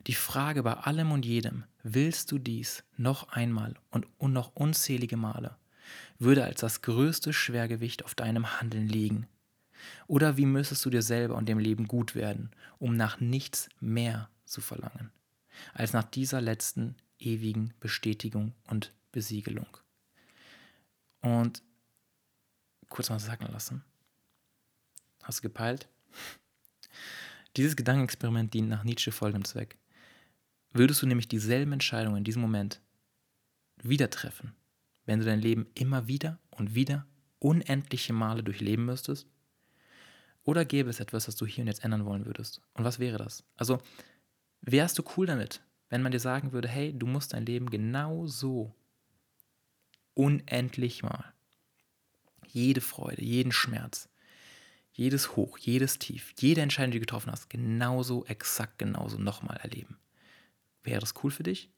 Die Frage bei allem und jedem, willst du dies noch einmal und noch unzählige Male, würde als das größte Schwergewicht auf deinem Handeln liegen. Oder wie müsstest du dir selber und dem Leben gut werden, um nach nichts mehr zu verlangen, als nach dieser letzten ewigen Bestätigung und Besiegelung? Und kurz mal sagen lassen. Hast du gepeilt? Dieses Gedankenexperiment dient nach Nietzsche folgendem Zweck. Würdest du nämlich dieselben Entscheidungen in diesem Moment wieder treffen, wenn du dein Leben immer wieder und wieder unendliche Male durchleben müsstest? Oder gäbe es etwas, was du hier und jetzt ändern wollen würdest? Und was wäre das? Also, wärst du cool damit, wenn man dir sagen würde, hey, du musst dein Leben genau so unendlich mal, jede Freude, jeden Schmerz, jedes Hoch, jedes Tief, jede Entscheidung, die du getroffen hast, genauso, exakt genauso nochmal erleben. Wäre das cool für dich?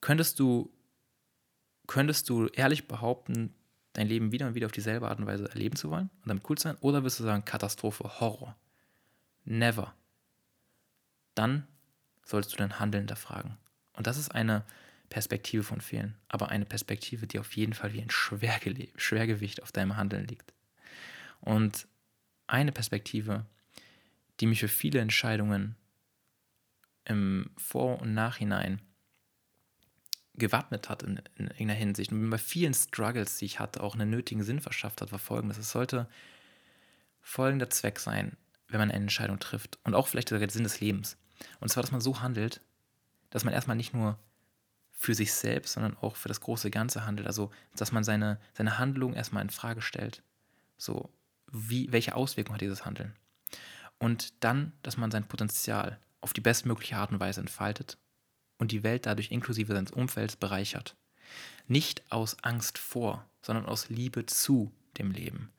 Könntest du könntest du ehrlich behaupten, dein Leben wieder und wieder auf dieselbe Art und Weise erleben zu wollen und damit cool zu sein? Oder wirst du sagen, Katastrophe, Horror? Never. Dann solltest du dein Handeln hinterfragen. Und das ist eine Perspektive von vielen, aber eine Perspektive, die auf jeden Fall wie ein Schwerge Schwergewicht auf deinem Handeln liegt. Und eine Perspektive, die mich für viele Entscheidungen im Vor- und Nachhinein gewappnet hat in, in irgendeiner Hinsicht und bei vielen Struggles, die ich hatte, auch einen nötigen Sinn verschafft hat, war folgendes. Es sollte folgender Zweck sein, wenn man eine Entscheidung trifft und auch vielleicht sogar der Sinn des Lebens. Und zwar, dass man so handelt, dass man erstmal nicht nur für sich selbst, sondern auch für das große Ganze handelt. Also, dass man seine, seine Handlung erstmal in Frage stellt. So, wie, welche Auswirkungen hat dieses Handeln? Und dann, dass man sein Potenzial auf die bestmögliche Art und Weise entfaltet und die Welt dadurch inklusive seines Umfelds bereichert. Nicht aus Angst vor, sondern aus Liebe zu dem Leben.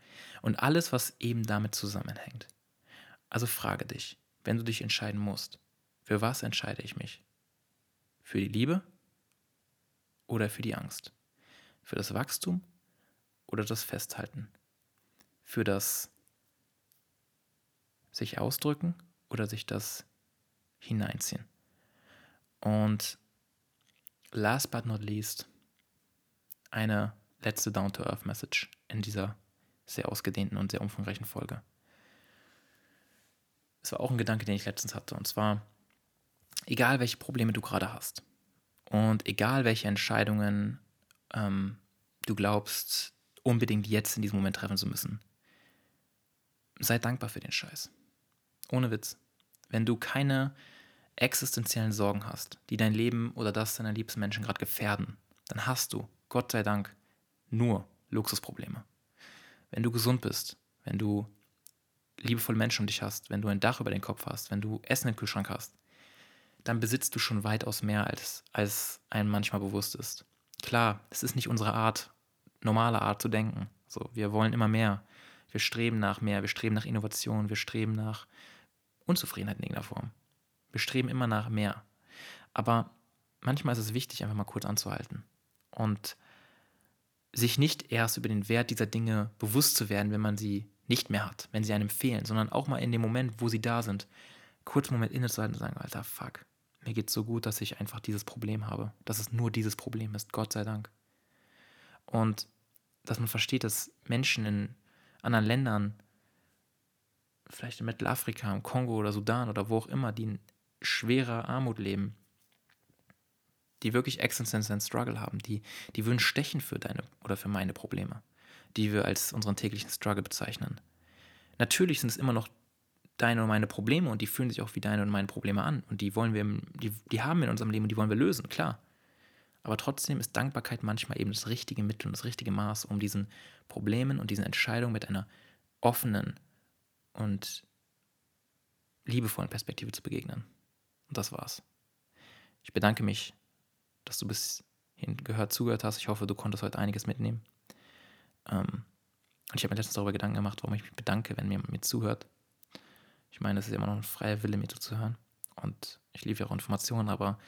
Und alles, was eben damit zusammenhängt. Also frage dich, wenn du dich entscheiden musst, für was entscheide ich mich? Für die Liebe oder für die Angst? Für das Wachstum oder das Festhalten? Für das sich ausdrücken oder sich das hineinziehen? Und last but not least, eine letzte Down-to-Earth-Message in dieser sehr ausgedehnten und sehr umfangreichen Folge. Es war auch ein Gedanke, den ich letztens hatte. Und zwar, egal welche Probleme du gerade hast und egal welche Entscheidungen ähm, du glaubst, unbedingt jetzt in diesem Moment treffen zu müssen, sei dankbar für den Scheiß. Ohne Witz. Wenn du keine existenziellen Sorgen hast, die dein Leben oder das deiner liebsten Menschen gerade gefährden, dann hast du, Gott sei Dank, nur Luxusprobleme. Wenn du gesund bist, wenn du liebevolle Menschen um dich hast, wenn du ein Dach über den Kopf hast, wenn du Essen im Kühlschrank hast, dann besitzt du schon weitaus mehr, als, als einem manchmal bewusst ist. Klar, es ist nicht unsere Art, normale Art zu denken. So, wir wollen immer mehr. Wir streben nach mehr, wir streben nach Innovation, wir streben nach Unzufriedenheit in irgendeiner Form. Wir streben immer nach mehr. Aber manchmal ist es wichtig, einfach mal kurz anzuhalten und sich nicht erst über den Wert dieser Dinge bewusst zu werden, wenn man sie nicht mehr hat, wenn sie einem fehlen, sondern auch mal in dem Moment, wo sie da sind, kurz einen Moment innezuhalten und sagen, Alter, fuck, mir geht's so gut, dass ich einfach dieses Problem habe, dass es nur dieses Problem ist, Gott sei Dank. Und dass man versteht, dass Menschen in anderen Ländern, vielleicht in Mittelafrika, im Kongo oder Sudan oder wo auch immer, die in schwerer Armut leben, die wirklich existenziellen Struggle haben, die, die würden stechen für deine oder für meine Probleme, die wir als unseren täglichen Struggle bezeichnen. Natürlich sind es immer noch deine und meine Probleme und die fühlen sich auch wie deine und meine Probleme an und die wollen wir, die, die haben wir in unserem Leben und die wollen wir lösen, klar. Aber trotzdem ist Dankbarkeit manchmal eben das richtige Mittel und das richtige Maß, um diesen Problemen und diesen Entscheidungen mit einer offenen und liebevollen Perspektive zu begegnen. Und das war's. Ich bedanke mich, dass du bis hin gehört, zugehört hast. Ich hoffe, du konntest heute einiges mitnehmen. Ähm, und ich habe mir letztens darüber Gedanken gemacht, warum ich mich bedanke, wenn mir, mir zuhört. Ich meine, es ist immer noch ein freier Wille, mir zuzuhören. Und ich liebe ja auch Informationen, aber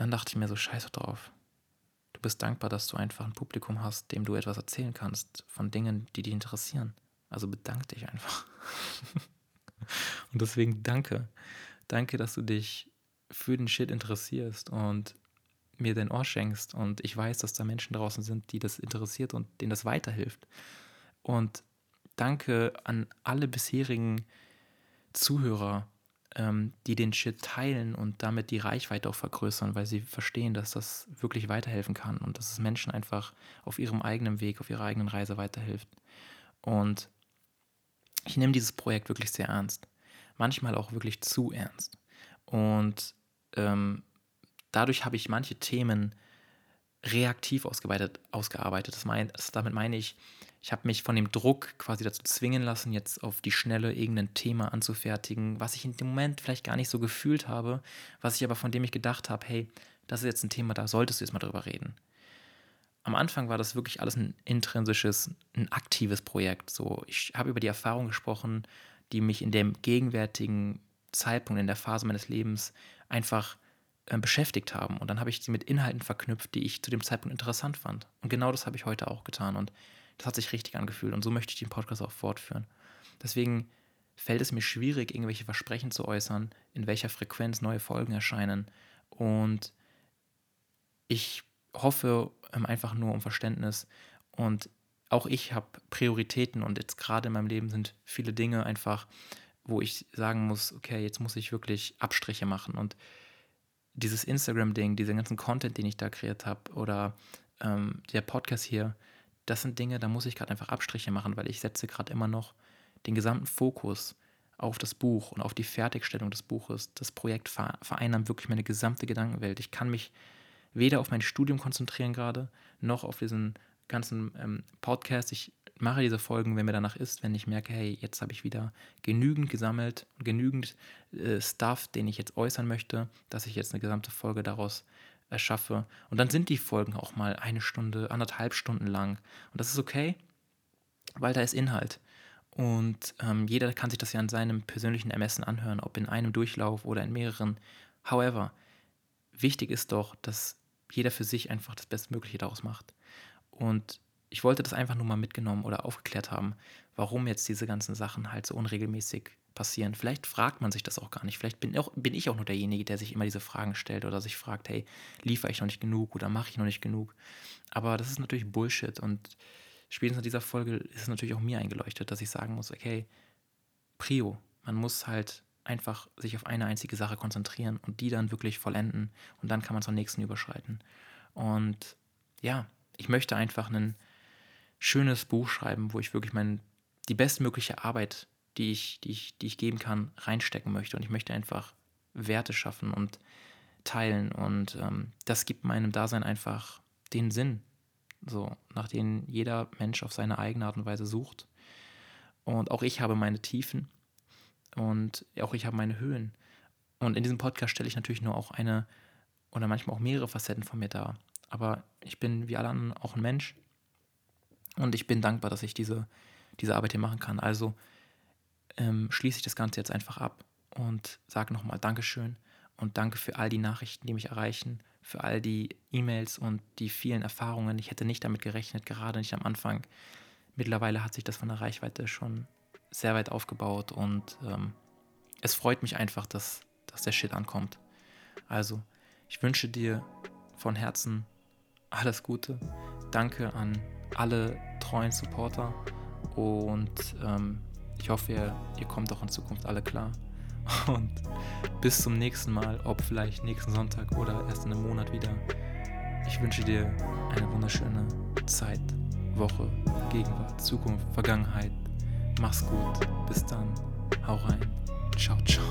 dann dachte ich mir so, scheiße drauf. Du bist dankbar, dass du einfach ein Publikum hast, dem du etwas erzählen kannst von Dingen, die dich interessieren. Also bedank dich einfach. und deswegen danke. Danke, dass du dich für den Shit interessierst und mir dein Ohr schenkst. Und ich weiß, dass da Menschen draußen sind, die das interessiert und denen das weiterhilft. Und danke an alle bisherigen Zuhörer, ähm, die den Shit teilen und damit die Reichweite auch vergrößern, weil sie verstehen, dass das wirklich weiterhelfen kann und dass es Menschen einfach auf ihrem eigenen Weg, auf ihrer eigenen Reise weiterhilft. Und ich nehme dieses Projekt wirklich sehr ernst. Manchmal auch wirklich zu ernst. Und ähm, dadurch habe ich manche Themen reaktiv ausgearbeitet. ausgearbeitet. Das mein, das, damit meine ich, ich habe mich von dem Druck quasi dazu zwingen lassen, jetzt auf die Schnelle irgendein Thema anzufertigen, was ich in dem Moment vielleicht gar nicht so gefühlt habe, was ich aber von dem ich gedacht habe, hey, das ist jetzt ein Thema, da solltest du jetzt mal drüber reden. Am Anfang war das wirklich alles ein intrinsisches, ein aktives Projekt. So, ich habe über die Erfahrung gesprochen, die mich in dem gegenwärtigen Zeitpunkt, in der Phase meines Lebens einfach äh, beschäftigt haben. Und dann habe ich sie mit Inhalten verknüpft, die ich zu dem Zeitpunkt interessant fand. Und genau das habe ich heute auch getan. Und das hat sich richtig angefühlt. Und so möchte ich den Podcast auch fortführen. Deswegen fällt es mir schwierig, irgendwelche Versprechen zu äußern, in welcher Frequenz neue Folgen erscheinen. Und ich hoffe ähm, einfach nur um Verständnis. Und auch ich habe Prioritäten und jetzt gerade in meinem Leben sind viele Dinge einfach, wo ich sagen muss, okay, jetzt muss ich wirklich Abstriche machen. Und dieses Instagram-Ding, diesen ganzen Content, den ich da kreiert habe, oder ähm, der Podcast hier, das sind Dinge, da muss ich gerade einfach Abstriche machen, weil ich setze gerade immer noch den gesamten Fokus auf das Buch und auf die Fertigstellung des Buches. Das Projekt vereinnahmt wirklich meine gesamte Gedankenwelt. Ich kann mich weder auf mein Studium konzentrieren gerade, noch auf diesen ganzen ähm, Podcast. Ich mache diese Folgen, wenn mir danach ist, wenn ich merke, hey, jetzt habe ich wieder genügend gesammelt, genügend äh, Stuff, den ich jetzt äußern möchte, dass ich jetzt eine gesamte Folge daraus erschaffe. Und dann sind die Folgen auch mal eine Stunde, anderthalb Stunden lang. Und das ist okay, weil da ist Inhalt. Und ähm, jeder kann sich das ja an seinem persönlichen Ermessen anhören, ob in einem Durchlauf oder in mehreren. However, wichtig ist doch, dass jeder für sich einfach das Bestmögliche daraus macht. Und ich wollte das einfach nur mal mitgenommen oder aufgeklärt haben, warum jetzt diese ganzen Sachen halt so unregelmäßig passieren. Vielleicht fragt man sich das auch gar nicht. Vielleicht bin, auch, bin ich auch nur derjenige, der sich immer diese Fragen stellt oder sich fragt, hey, liefere ich noch nicht genug oder mache ich noch nicht genug? Aber das ist natürlich Bullshit und spätestens in dieser Folge ist es natürlich auch mir eingeleuchtet, dass ich sagen muss, okay, Prio, man muss halt einfach sich auf eine einzige Sache konzentrieren und die dann wirklich vollenden und dann kann man zur nächsten überschreiten. Und ja, ich möchte einfach ein schönes Buch schreiben, wo ich wirklich mein, die bestmögliche Arbeit, die ich, die, ich, die ich geben kann, reinstecken möchte. Und ich möchte einfach Werte schaffen und teilen. Und ähm, das gibt meinem Dasein einfach den Sinn, so, nach dem jeder Mensch auf seine eigene Art und Weise sucht. Und auch ich habe meine Tiefen und auch ich habe meine Höhen. Und in diesem Podcast stelle ich natürlich nur auch eine oder manchmal auch mehrere Facetten von mir dar. Aber ich bin wie alle anderen auch ein Mensch und ich bin dankbar, dass ich diese, diese Arbeit hier machen kann. Also ähm, schließe ich das Ganze jetzt einfach ab und sage nochmal Dankeschön und danke für all die Nachrichten, die mich erreichen, für all die E-Mails und die vielen Erfahrungen. Ich hätte nicht damit gerechnet, gerade nicht am Anfang. Mittlerweile hat sich das von der Reichweite schon sehr weit aufgebaut und ähm, es freut mich einfach, dass, dass der Shit ankommt. Also, ich wünsche dir von Herzen alles Gute. Danke an alle treuen Supporter und ähm, ich hoffe, ihr, ihr kommt auch in Zukunft alle klar. Und bis zum nächsten Mal, ob vielleicht nächsten Sonntag oder erst in einem Monat wieder. Ich wünsche dir eine wunderschöne Zeit, Woche, Gegenwart, Zukunft, Vergangenheit. Mach's gut. Bis dann. Hau rein. Ciao, ciao.